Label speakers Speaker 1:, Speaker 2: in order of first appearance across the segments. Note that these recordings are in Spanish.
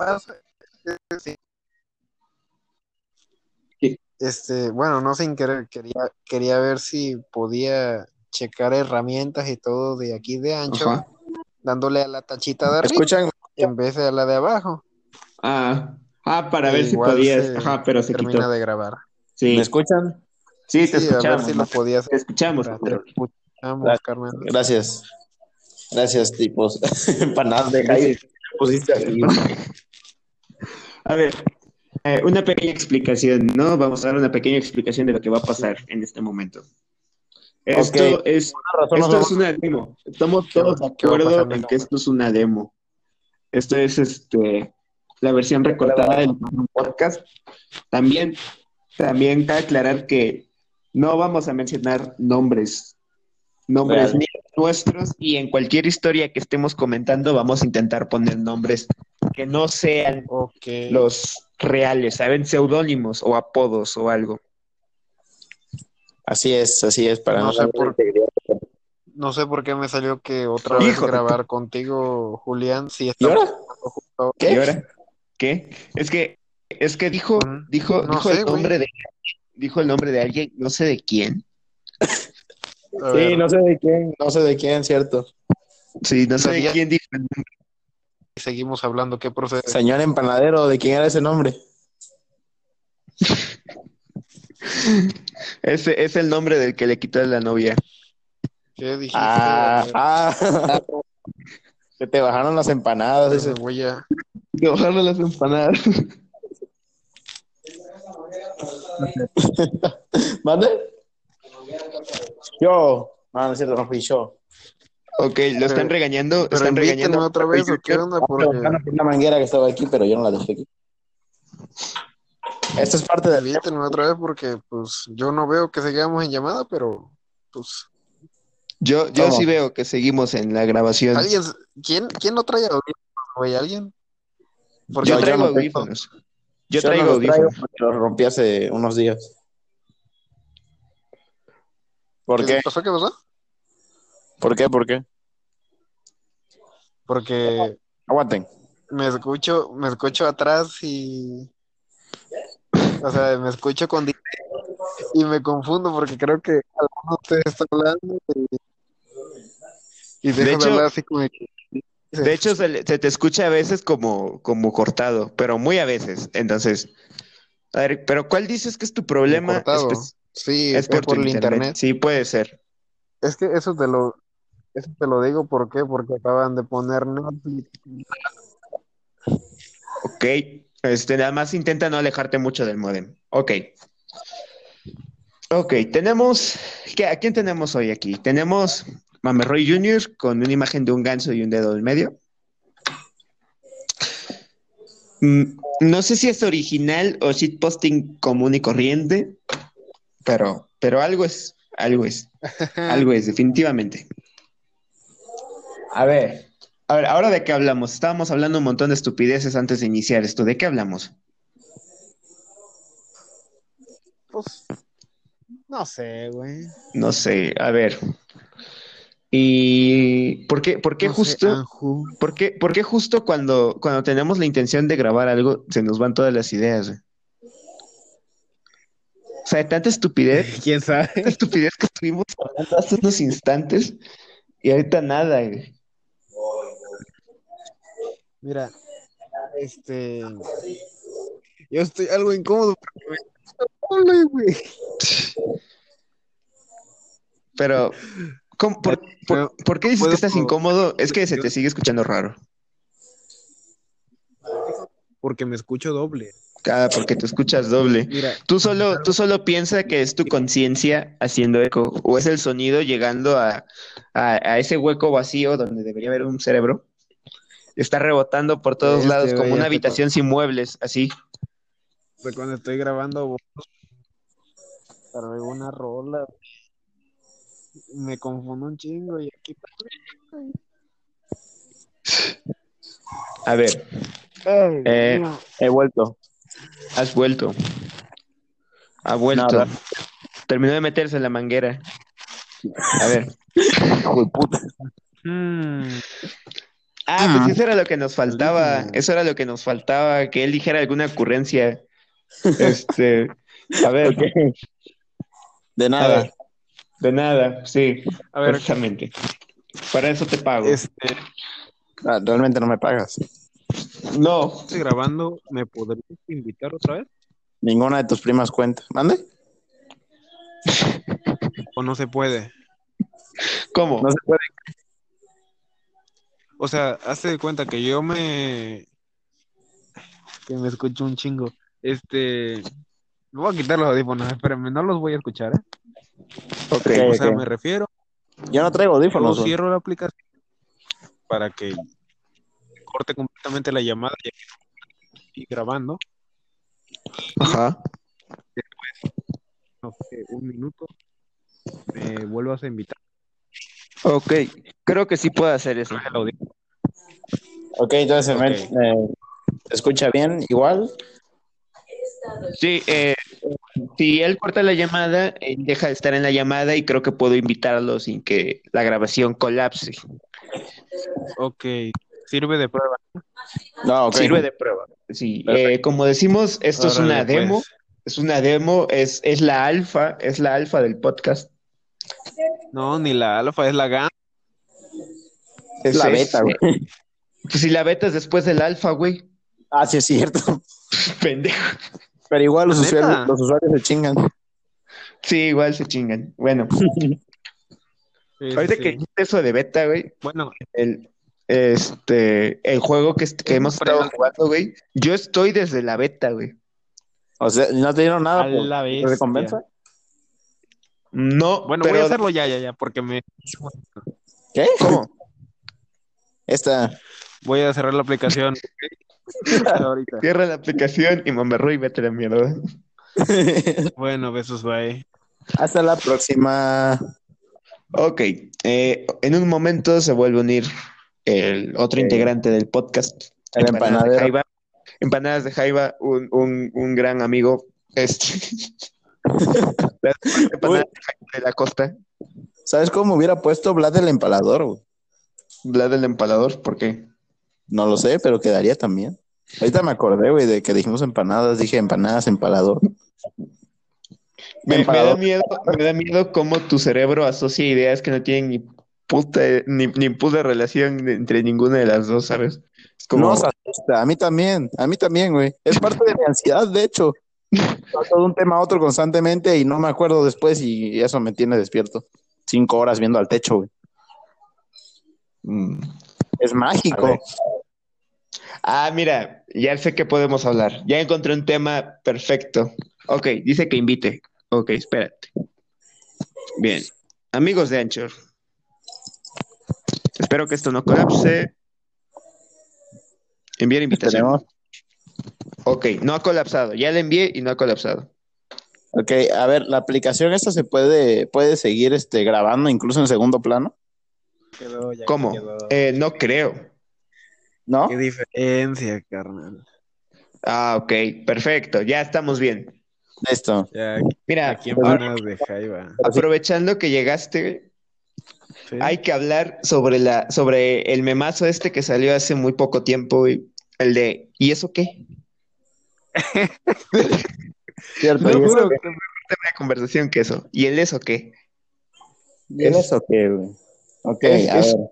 Speaker 1: pasa Este, bueno, no sin querer, quería, quería ver si podía checar herramientas y todo de aquí de ancho,
Speaker 2: Ajá.
Speaker 1: dándole a la tachita de
Speaker 3: ¿Me
Speaker 1: arriba
Speaker 3: escuchan?
Speaker 1: en vez de a la de abajo.
Speaker 2: Ah, ah, para ver si podías. Ajá, pero se
Speaker 1: termina
Speaker 2: quitó.
Speaker 1: de grabar.
Speaker 2: Sí,
Speaker 3: ¿Me escuchan?
Speaker 2: sí, te
Speaker 1: Sí, a ver
Speaker 2: escuchamos.
Speaker 1: si lo podías
Speaker 2: Te escuchamos.
Speaker 1: Te escuchamos,
Speaker 3: Gracias. Gracias. Gracias, tipos. Empanadas de Jaime. Pusiste aquí.
Speaker 2: A ver, eh, una pequeña explicación, ¿no? Vamos a dar una pequeña explicación de lo que va a pasar en este momento. Esto es,
Speaker 3: razón,
Speaker 2: esto es una demo. Estamos todos de
Speaker 1: ¿Qué va a
Speaker 2: acuerdo en que esto es una demo. Esto es este la versión recortada del podcast. También, también cabe aclarar que no vamos a mencionar nombres, nombres
Speaker 3: Real.
Speaker 2: ni nuestros, y en cualquier historia que estemos comentando vamos a intentar poner nombres que no sean
Speaker 1: Ok.
Speaker 2: los reales, ¿saben? Seudónimos o apodos o algo.
Speaker 3: Así es, así es, para
Speaker 1: No
Speaker 3: no,
Speaker 1: sé por-. No sé por qué me salió que otra vez
Speaker 2: Hijo de
Speaker 1: grabar contigo, Julián. Sí,
Speaker 3: ¿Y ahora?
Speaker 1: justo.
Speaker 3: ¿Qué?
Speaker 2: ¿Y ahora? ¿Qué? Es que, es que dijo,
Speaker 1: Ujú.
Speaker 2: dijo,
Speaker 1: No
Speaker 2: dijo
Speaker 1: sé,
Speaker 2: el
Speaker 1: güey.
Speaker 2: nombre de, dijo el nombre de alguien, no sé de quién.
Speaker 1: A
Speaker 3: Sí,
Speaker 1: ver,
Speaker 3: no sé de quién, no sé de quién, cierto.
Speaker 2: Sí, no sé de
Speaker 1: Sabía-
Speaker 2: quién dijo el nombre.
Speaker 1: seguimos hablando. ¿Qué procede?
Speaker 3: Señor empanadero, ¿de quién era ese nombre?
Speaker 2: Ese es el nombre del que le quitó a la novia.
Speaker 1: ¿Qué dijiste?
Speaker 3: Ah, ah. Se te bajaron las empanadas. Ese.
Speaker 1: voy a...
Speaker 2: Que bajarle las empanadas.
Speaker 3: ¿Mande? Yo. No, no es cierto, no fui yo.
Speaker 2: Ok, lo están
Speaker 1: Pero-
Speaker 2: regañando,
Speaker 1: Pero
Speaker 2: están regañando.
Speaker 1: otra vez, ¿o qué onda? Porque
Speaker 3: Una manguera que estaba aquí, pero yo no la dejé aquí. Esto es parte del
Speaker 1: invítenme otra vez porque, pues, yo no veo que sigamos en llamada, pero, pues,
Speaker 2: Yo, yo
Speaker 3: ¿Cómo?
Speaker 2: sí veo que seguimos en la grabación.
Speaker 1: ¿alguien, quién, quién no trae audífonos, güey? ¿Alguien? Porque
Speaker 2: Yo
Speaker 3: yo
Speaker 2: traigo
Speaker 3: no
Speaker 2: audífonos. Yo
Speaker 3: no
Speaker 2: traigo
Speaker 3: los
Speaker 2: audífonos.
Speaker 3: porque los rompí hace unos días. ¿Por
Speaker 1: ¿Qué
Speaker 3: qué?
Speaker 1: pasó? ¿Qué pasó?
Speaker 3: ¿Por qué? ¿Por qué?
Speaker 1: Porque
Speaker 3: Aguanten.
Speaker 1: me escucho, me escucho atrás y, o sea, me escucho con y me confundo porque creo que alguno de ustedes está hablando y, de,
Speaker 2: hecho-
Speaker 1: hablar así como que,
Speaker 2: De hecho, se te escucha a veces como, como cortado, pero muy a veces. Entonces, a ver, pero ¿cuál dices que es tu problema?
Speaker 1: cortado. Sí,
Speaker 2: es por,
Speaker 1: el internet.
Speaker 2: Sí, puede ser.
Speaker 1: Es que eso te lo, eso te lo digo, ¿por qué? Porque acaban de poner Netflix.
Speaker 2: Ok. Este, nada más intenta no alejarte mucho del modem. Ok. Ok, tenemos. ¿qué- ¿A quién tenemos hoy aquí? Tenemos Mamerroy Jr. con una imagen de un ganso y un dedo en medio. Mm, No sé si es original o shitposting común y corriente, pero, pero algo es, algo es, algo es, definitivamente. A ver, a ver, ahora de qué hablamos. Estábamos hablando un montón de estupideces antes de iniciar esto. ¿De qué hablamos?
Speaker 1: Pues, no sé, güey.
Speaker 2: No sé, a ver. ¿Y por qué, por qué
Speaker 1: No
Speaker 2: justo, por qué, por qué justo cuando, cuando tenemos la intención de grabar algo se nos van todas las ideas? güey? O sea, tanta estupidez,
Speaker 1: ¿Quién sabe?
Speaker 2: tanta estupidez que estuvimos hablando hace unos instantes y ahorita nada. güey.
Speaker 1: Mira, este, yo estoy algo incómodo porque güey.
Speaker 2: Pero, ¿cómo- por, por- por qué dices que estás incómodo? Es que se te sigue escuchando raro.
Speaker 1: Porque me escucho doble.
Speaker 2: Ah, porque te escuchas doble.
Speaker 1: Mira,
Speaker 2: Tú solo, tú solo piensa que es tu conciencia haciendo eco, o es el sonido llegando a, a, a ese hueco vacío donde debería haber un cerebro. Está rebotando por todos
Speaker 1: Este,
Speaker 2: lados, como una habitación sin muebles, así.
Speaker 1: de cuando estoy grabando cargo una rola, me confundo un chingo y aquí
Speaker 2: A ver,
Speaker 1: Ay,
Speaker 2: Eh.
Speaker 3: He vuelto.
Speaker 2: Has vuelto. Ha vuelto.
Speaker 3: Nada.
Speaker 2: Terminó de meterse en la manguera. A ver,
Speaker 3: Hijo de puta.
Speaker 1: Mm,
Speaker 2: Ah, pues eso era lo que nos faltaba. Eso era lo que nos faltaba, que él dijera alguna ocurrencia. Este, a ver,
Speaker 3: De nada.
Speaker 2: ver, de nada, sí,
Speaker 1: A ver,
Speaker 2: precisamente. Para eso te pago.
Speaker 1: este,
Speaker 3: Ah, realmente no me pagas.
Speaker 2: No,
Speaker 1: estoy grabando, ¿me podrías invitar otra vez?
Speaker 3: Ninguna de tus primas cuenta. ¿Mande?
Speaker 1: ¿O no se puede?
Speaker 2: ¿cómo?
Speaker 3: No se puede.
Speaker 1: O sea, hazte de cuenta que yo me... que me escucho un chingo. Este... Me voy a quitar los audífonos, espérenme, no los voy a escuchar, ¿eh?
Speaker 2: Ok.
Speaker 3: Ok.
Speaker 1: O sea, me refiero,
Speaker 3: Yo no traigo
Speaker 1: yo
Speaker 3: audífonos. güey.
Speaker 1: cierro la aplicación para que corte completamente la llamada y aquí estoy grabando,
Speaker 2: Ajá.
Speaker 1: no sé, un minuto, me vuelvas a invitar.
Speaker 2: Ok, creo que sí puedo hacer eso.
Speaker 3: Ok, entonces
Speaker 1: Ok.
Speaker 3: me- me- ¿se escucha bien igual?
Speaker 2: Sí, eh, si él corta la llamada, él deja de estar en la llamada y creo que puedo invitarlo sin que la grabación colapse.
Speaker 1: Ok, sirve de prueba.
Speaker 3: No, ok.
Speaker 2: Sirve de prueba. Sí, eh, como decimos, esto es una demo,
Speaker 1: pues.
Speaker 2: es una demo, es, es la alfa, es la alfa del podcast.
Speaker 1: No, ni la alfa, es la gamma.
Speaker 3: Es la beta, güey.
Speaker 2: Pues si la beta es después del alfa, güey.
Speaker 3: Ah, sí es cierto.
Speaker 2: Pendejo.
Speaker 3: Pero igual los usuarios, los usuarios se chingan.
Speaker 2: Sí, igual se chingan. Bueno,
Speaker 1: Sí,
Speaker 2: ahorita
Speaker 1: sí.
Speaker 2: que dijiste eso de beta, güey,
Speaker 1: Bueno,
Speaker 2: el, este, el juego que, que hemos estado jugando, güey, yo estoy desde la beta, güey.
Speaker 3: O sea, ¿no te dieron nada
Speaker 1: A
Speaker 3: por,
Speaker 1: la
Speaker 3: recompensa?
Speaker 2: No,
Speaker 1: bueno,
Speaker 2: pero
Speaker 1: voy a hacerlo ya, ya, ya, porque me
Speaker 3: ¿Qué?
Speaker 2: ¿cómo?
Speaker 3: Esta.
Speaker 1: voy a cerrar la aplicación. Ahorita.
Speaker 2: Cierra la aplicación y mamerro y vete a la mierda.
Speaker 1: Bueno, besos, bye.
Speaker 3: Hasta la próxima.
Speaker 2: Ok, eh, en un momento se vuelve a unir el otro integrante del podcast.
Speaker 3: El
Speaker 2: Empanadas de. Jaiba. Empanadas de Jaiba, un, un, un gran amigo. Este. Empanadas de Jaiba de la costa.
Speaker 3: ¿Sabes cómo hubiera puesto Vlad el empalador? güey?
Speaker 2: Vlad el empalador, ¿por qué?
Speaker 3: No lo sé, pero quedaría también. Ahorita me acordé, güey, de que dijimos empanadas. Dije empanadas, empalador.
Speaker 2: Me, me da miedo, me da miedo cómo tu cerebro asocia ideas que no tienen ni puta, ni, ni puta relación entre ninguna de las dos, ¿sabes? Es como,
Speaker 3: asusta. A mí también. A mí también, güey. Es parte de mi ansiedad, de hecho. Paso de un tema a otro constantemente y no me acuerdo después y eso me tiene despierto. Cinco horas viendo al techo, güey.
Speaker 2: mm.
Speaker 3: Es mágico.
Speaker 2: Ah, mira, ya sé que podemos hablar. Ya encontré un tema perfecto. Ok, dice que invite. Ok, espérate. Bien. Amigos de Anchor. Espero que esto no colapse. Enviar invitación.
Speaker 3: Tenemos.
Speaker 2: Ok, no ha colapsado. Ya le envié y no ha colapsado.
Speaker 3: Ok, a ver, la aplicación esta se puede, puede seguir este, grabando incluso en segundo plano,
Speaker 1: Quedó, ya
Speaker 2: ¿Cómo?
Speaker 1: quedó.
Speaker 2: Eh, no creo.
Speaker 3: ¿no?
Speaker 1: Qué diferencia, carnal.
Speaker 2: Ah, ok, perfecto. Ya estamos bien.
Speaker 3: Listo.
Speaker 1: Ya,
Speaker 2: Mira,
Speaker 1: aquí
Speaker 2: ahora,
Speaker 1: empanadas de Jaiba.
Speaker 2: aprovechando que llegaste,
Speaker 1: Sí.
Speaker 2: Hay que hablar sobre la, sobre el memazo este que salió hace muy poco tiempo, güey. El de ¿y eso qué?
Speaker 3: Cierto.
Speaker 2: No,
Speaker 3: ¿y eso
Speaker 2: juro
Speaker 3: qué?
Speaker 2: que es de conversación que eso. ¿Y el eso qué?
Speaker 3: ¿Y el eso qué, güey? Ok,
Speaker 2: Es-
Speaker 3: a
Speaker 2: es-
Speaker 3: ver.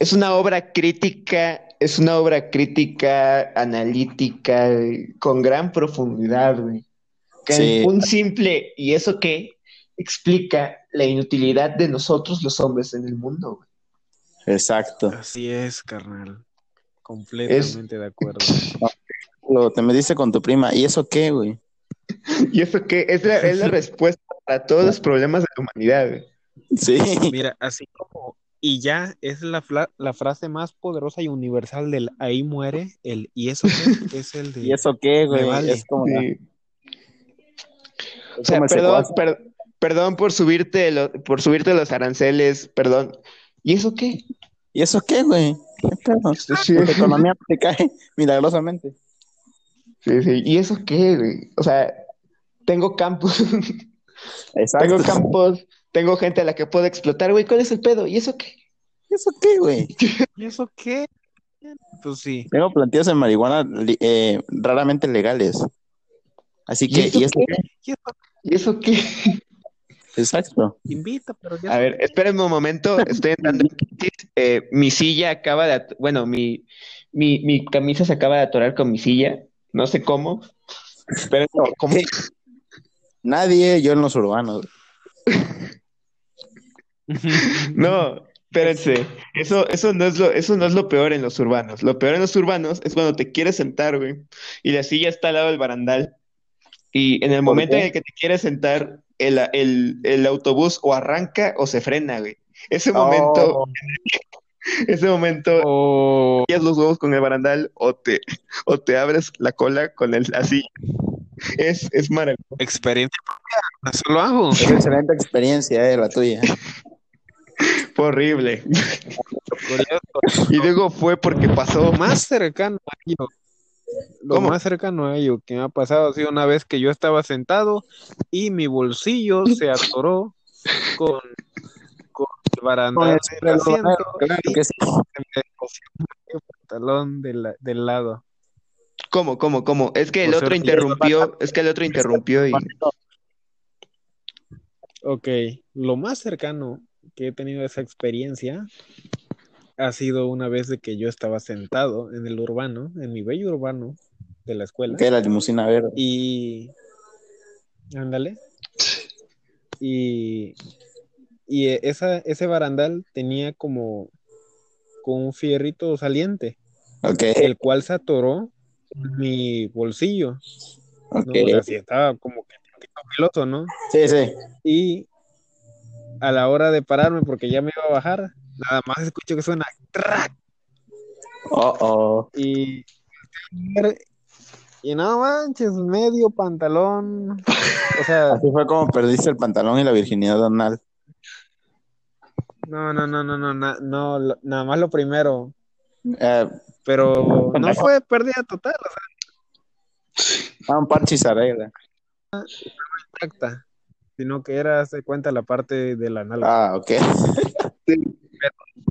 Speaker 2: Es una obra crítica, es una obra crítica, analítica, con gran profundidad, güey. Que
Speaker 3: Sí.
Speaker 2: un simple ¿y eso qué? Explica la inutilidad de nosotros los hombres en el mundo, güey.
Speaker 3: Exacto.
Speaker 1: Así es, carnal. Completamente de acuerdo.
Speaker 3: Lo, te metiste con tu prima. ¿Y eso qué, güey?
Speaker 2: ¿Y eso qué? Es la, es la respuesta para todos los problemas de la humanidad, güey.
Speaker 3: Sí.
Speaker 1: Mira, así como, y ya es la, la frase más poderosa y universal del ahí muere, el y eso qué? es el de
Speaker 3: ¿Y eso qué, güey?
Speaker 1: Me vale.
Speaker 3: Es como,
Speaker 2: Sí.
Speaker 3: es
Speaker 2: O sea, perdón,
Speaker 3: secuaz.
Speaker 2: per- perdón por subirte lo- por subirte los aranceles, perdón. ¿Y eso qué?
Speaker 3: ¿Y eso qué, güey? ¿Qué pedo?
Speaker 2: Sí.
Speaker 3: Tu economía te cae milagrosamente.
Speaker 2: Sí, sí. ¿Y eso qué, güey? O sea, tengo campos,
Speaker 3: Exacto.
Speaker 2: tengo campos, tengo gente a la que puedo explotar, güey. ¿Cuál es el pedo? ¿Y eso qué?
Speaker 3: ¿Y eso qué, güey?
Speaker 1: ¿Y eso qué? Pues sí.
Speaker 3: Tengo plantillas de marihuana eh, raramente legales. Así
Speaker 2: ¿Y
Speaker 3: que,
Speaker 2: eso
Speaker 3: ¿y esto
Speaker 2: qué?
Speaker 1: eso?
Speaker 2: ¿Y eso qué?
Speaker 3: Exacto.
Speaker 1: Invita, pero ya.
Speaker 2: A ver, espérenme un momento, estoy entrando en crisis. Eh, mi silla acaba de, bueno, mi, mi, mi camisa se acaba de atorar con mi silla, no sé cómo. Espérenme, ¿cómo?
Speaker 3: Nadie, yo en los urbanos.
Speaker 2: No, espérense, eso, eso no es lo, eso no es lo peor en los urbanos. Lo peor en los urbanos es cuando te quieres sentar, güey, y la silla está al lado del barandal. Y en el
Speaker 3: ¿Por
Speaker 2: momento
Speaker 3: qué?
Speaker 2: en el que te quieres sentar, el, el, el autobús o arranca o se frena, güey. Ese momento,
Speaker 3: Oh,
Speaker 2: ese momento
Speaker 1: O
Speaker 2: pillas los huevos con el barandal o te, o te abres la cola con el así. Es, es maravilloso.
Speaker 1: experiencia propia. Eso lo hago.
Speaker 3: es excelente experiencia, eh, la tuya.
Speaker 2: Fue horrible. Y digo fue porque pasó.
Speaker 1: Más cercano a ello, lo
Speaker 2: ¿Cómo?
Speaker 1: más cercano a ello que me ha pasado ha sido una vez que yo estaba sentado y mi bolsillo se atoró con, con el barandal
Speaker 3: el
Speaker 1: del asiento
Speaker 3: claro que sí.
Speaker 1: se me el pantalón de la- del lado.
Speaker 2: ¿Cómo, cómo, cómo? Es que el
Speaker 1: O sea,
Speaker 2: otro interrumpió, es que el otro interrumpió y
Speaker 1: Ok, lo más cercano que he tenido a esa experiencia ha sido una vez de que yo estaba sentado en el urbano, en mi bello urbano de la escuela.
Speaker 3: Que la limusina verde.
Speaker 1: Y. Ándale. Y. Y esa, ese barandal tenía como. Con un fierrito saliente,
Speaker 3: Ok,
Speaker 1: el cual se atoró en mi bolsillo. ¿no?
Speaker 3: ok.
Speaker 1: O sea, sí estaba como que filoso, ¿no?
Speaker 3: Sí, sí.
Speaker 1: Y a la hora de pararme, porque ya me iba a bajar, nada más escucho que suena ¡trac!
Speaker 3: Oh, oh.
Speaker 1: Y. Y no manches, medio pantalón. O sea,
Speaker 3: Así fue como perdiste el pantalón y la virginidad anal.
Speaker 1: No, no, no, no, no, na- no, lo- nada más lo primero,
Speaker 3: Eh,
Speaker 1: pero no fue pérdida total, o sea,
Speaker 3: ah, un parche y se arregla.
Speaker 1: intacta, sino que era, se cuenta la parte de la nalga,
Speaker 3: Ah, ok.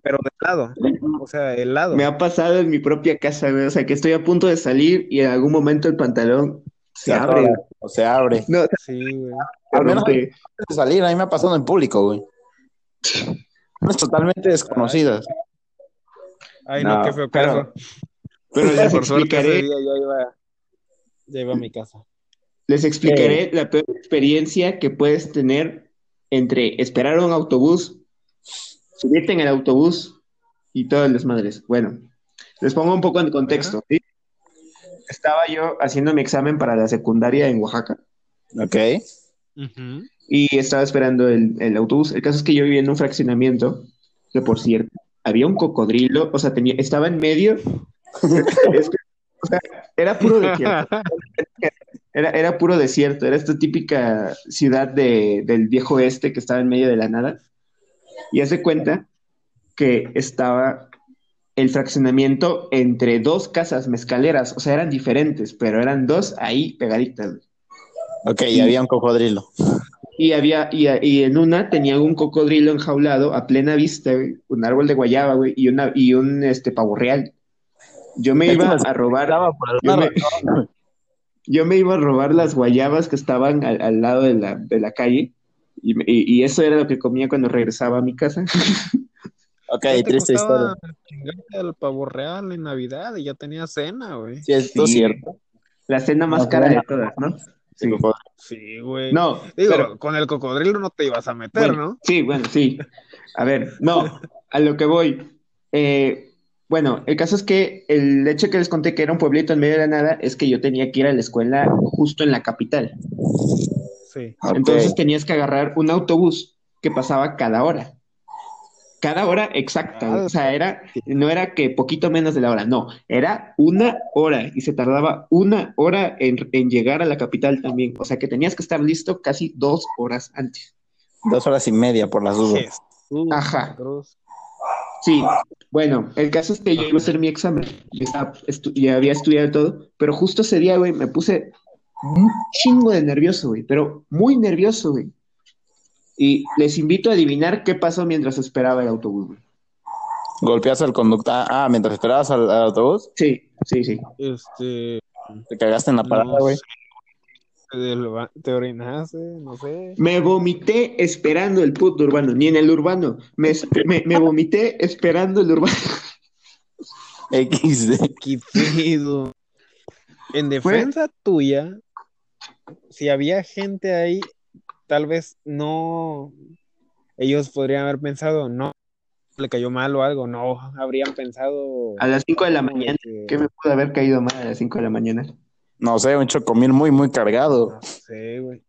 Speaker 1: pero del lado, o sea, el lado.
Speaker 2: me ha pasado en mi propia casa, güey. O sea, que estoy a punto de salir y en algún momento el pantalón se abre.
Speaker 3: atora, O se abre.
Speaker 2: No,
Speaker 1: Sí, güey.
Speaker 3: Al menos de salir, a mí me ha pasado en público, güey. Es totalmente desconocidas.
Speaker 1: Ay, no,
Speaker 2: No,
Speaker 1: qué feo
Speaker 2: pero-
Speaker 1: caso.
Speaker 2: Pero les
Speaker 1: Por suerte ese
Speaker 2: explicaré,
Speaker 1: día ya iba, ya iba a mi casa.
Speaker 2: les explicaré la peor experiencia que puedes tener entre esperar un autobús, subirte en el autobús y todo el desmadres. Bueno, les pongo un poco en contexto. ¿sí? Estaba yo haciendo mi examen para la secundaria en Oaxaca.
Speaker 3: Ok.
Speaker 2: Y estaba esperando el, el autobús. El caso es que yo vivía en un fraccionamiento, que por cierto, había un cocodrilo, o sea, tenía, estaba en medio, es que, o sea, era puro desierto, era, era puro desierto, era esta típica ciudad de, del viejo oeste que estaba en medio de la nada, y hace cuenta que estaba el fraccionamiento entre dos casas mezcaleras, o sea, eran diferentes, pero eran dos ahí pegaditas.
Speaker 3: Ok, y había un cocodrilo.
Speaker 2: Y había, y, y en una tenía un cocodrilo enjaulado a plena vista, güey, un árbol de guayaba, güey, y una, y un este pavo real. Yo me iba a robar, me, yo me iba a robar las guayabas que estaban al, al lado de la, de la calle, y, me- y- y eso era lo que comía cuando regresaba a mi casa.
Speaker 3: Ok,
Speaker 1: ¿Qué te
Speaker 3: triste historia.
Speaker 1: al pavo real en Navidad y ya tenía cena, güey?
Speaker 3: Sí, esto
Speaker 2: Sí.
Speaker 3: es cierto.
Speaker 2: La cena más cara de todas, ¿no? Sí.
Speaker 3: El.
Speaker 1: Sí, güey.
Speaker 2: No,
Speaker 1: Digo,
Speaker 2: pero
Speaker 1: con el cocodrilo no te ibas a meter,
Speaker 2: Bueno,
Speaker 1: ¿no?
Speaker 2: Sí, bueno, sí. A ver, no, a lo que voy. Eh, bueno, el caso es que el hecho que les conté que era un pueblito en medio de la nada es que yo tenía que ir a la escuela justo en la capital.
Speaker 1: Sí.
Speaker 2: Entonces tenías que agarrar un autobús que pasaba cada hora. Cada hora exacta. güey. O sea, era, no era que poquito menos de la hora, no, era una hora y se tardaba una hora en, en llegar a la capital también. O sea que tenías que estar listo casi dos horas antes.
Speaker 3: Dos horas y media por las dudas.
Speaker 1: Jesús,
Speaker 2: Ajá.
Speaker 1: Cruz.
Speaker 2: Sí, bueno, el caso es que yo iba a hacer mi examen, ya, estaba estu- ya había estudiado todo, pero justo ese día, güey, me puse un chingo de nervioso, güey, pero muy nervioso, güey. Y les invito a adivinar qué pasó mientras esperaba el autobús, güey.
Speaker 3: Golpeaste al conductor. Ah, ah, mientras esperabas al, al autobús,
Speaker 2: Sí, sí, sí.
Speaker 1: Este,
Speaker 3: te cagaste en la parada,
Speaker 1: no
Speaker 3: güey.
Speaker 1: sé, te orinaste, no sé.
Speaker 2: Me vomité esperando el puto urbano, ni en el urbano. Me, me, me vomité esperando el urbano.
Speaker 3: XD.
Speaker 1: ¿Qué pedo? En defensa tuya, si había gente ahí, tal vez no. Ellos podrían haber pensado, no, le cayó mal o algo, no, habrían pensado.
Speaker 2: A las 5 de la mañana.
Speaker 1: que-
Speaker 2: ¿Qué me pudo haber caído mal a las 5 de la mañana?
Speaker 3: No sé, un chocomil muy, muy cargado.
Speaker 1: No sé, güey.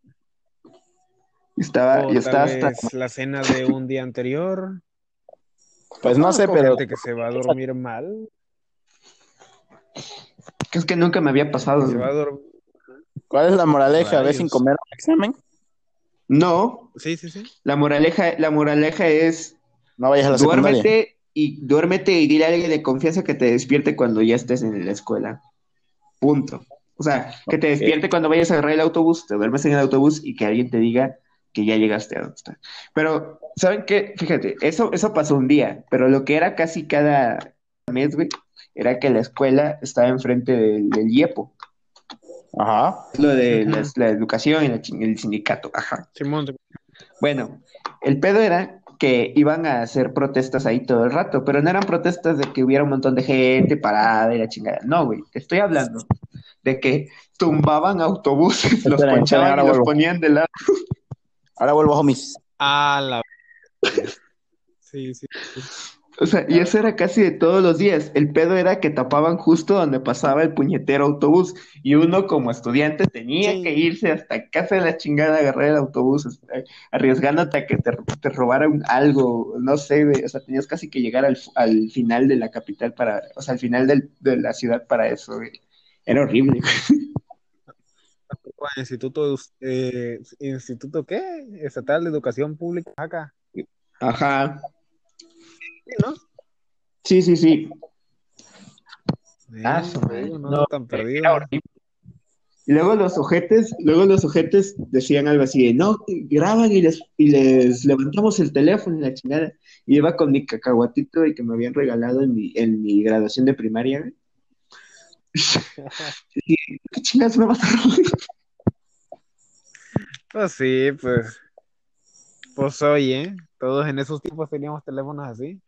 Speaker 2: Estaba,
Speaker 1: O
Speaker 2: yo estaba
Speaker 1: tal
Speaker 2: hasta.
Speaker 1: vez la cena de un día anterior.
Speaker 3: Pues no sé, pero
Speaker 1: que se va a dormir mal.
Speaker 2: Es que nunca me había pasado.
Speaker 1: Se va a dormir.
Speaker 3: ¿Cuál es la moraleja? ¿Ves sin comer un examen?
Speaker 2: No,
Speaker 1: Sí, sí, sí.
Speaker 2: la moraleja, la moraleja es
Speaker 3: No vayas a la secundaria.
Speaker 2: duérmete y duérmete y dile a alguien de confianza que te despierte cuando ya estés en la escuela. Punto. O sea, que te despierte cuando vayas a agarrar el autobús, te duermes en el autobús y que alguien te diga que ya llegaste a donde está. Pero, ¿saben qué? Fíjate, eso, eso pasó un día, pero lo que era casi cada mes, güey, era que la escuela estaba enfrente del, del IEPO,
Speaker 3: Ajá.
Speaker 2: lo de la, educación y la el sindicato, ajá.
Speaker 1: Simón,
Speaker 2: Bueno, el pedo era que iban a hacer protestas ahí todo el rato, pero no eran protestas de que hubiera un montón de gente parada y la chingada. No, güey, te estoy hablando de que tumbaban autobuses, los ponchaban
Speaker 3: esperen, ahora
Speaker 2: y los ponían de lado.
Speaker 3: Ahora vuelvo, homies.
Speaker 1: A la. Sí, sí. sí.
Speaker 2: O sea, y eso era casi de todos los días. El pedo era que tapaban justo donde pasaba el puñetero autobús y uno como estudiante tenía
Speaker 1: Sí.
Speaker 2: que irse hasta casa de la chingada a agarrar el autobús, este, arriesgándote a que te, te robaran algo, no sé, güey. O sea, tenías casi que llegar al, al final de la capital para, o sea, al final del- de la ciudad para eso, güey. Era horrible.
Speaker 1: Instituto, eh, Instituto ¿qué? Estatal de Educación Pública acá.
Speaker 2: Ajá.
Speaker 1: Sí, ¿no?
Speaker 2: Sí, sí, sí. Ah, su
Speaker 1: no,
Speaker 2: No,
Speaker 1: tan perdido.
Speaker 2: Y luego los ojetes, luego los ojetes decían algo así de, no, graban y les, y les levantamos el teléfono y la chingada. Y iba con mi cacahuatito y que me habían regalado en mi, en mi graduación de primaria, güey. Y, ¿Qué me vas a robar?
Speaker 1: Pues sí, pues. Pues oye, todos en esos tiempos teníamos teléfonos así.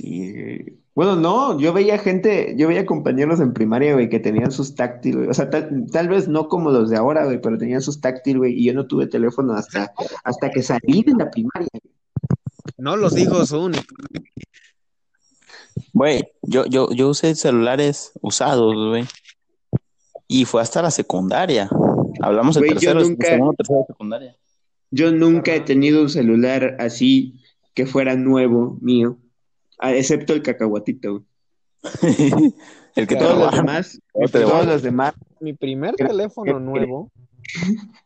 Speaker 2: Sí. Bueno, no, yo veía gente, yo veía compañeros en primaria, güey, que tenían sus táctil, güey. O sea, tal, tal vez no como los de ahora, güey, pero tenían sus táctil, güey, y yo no tuve teléfono hasta, hasta que salí de la primaria.
Speaker 1: No los hijos únicos.
Speaker 3: Güey, yo, yo, yo usé celulares usados, güey. Y fue hasta la secundaria. Hablamos de tercero,
Speaker 2: nunca-
Speaker 3: segundo, tercero, secundaria.
Speaker 2: Yo nunca he tenido un celular así que fuera nuevo mío, ah, excepto el cacahuatito.
Speaker 3: El que
Speaker 2: Todos los demás, todos los demás,
Speaker 1: Mi primer teléfono nuevo.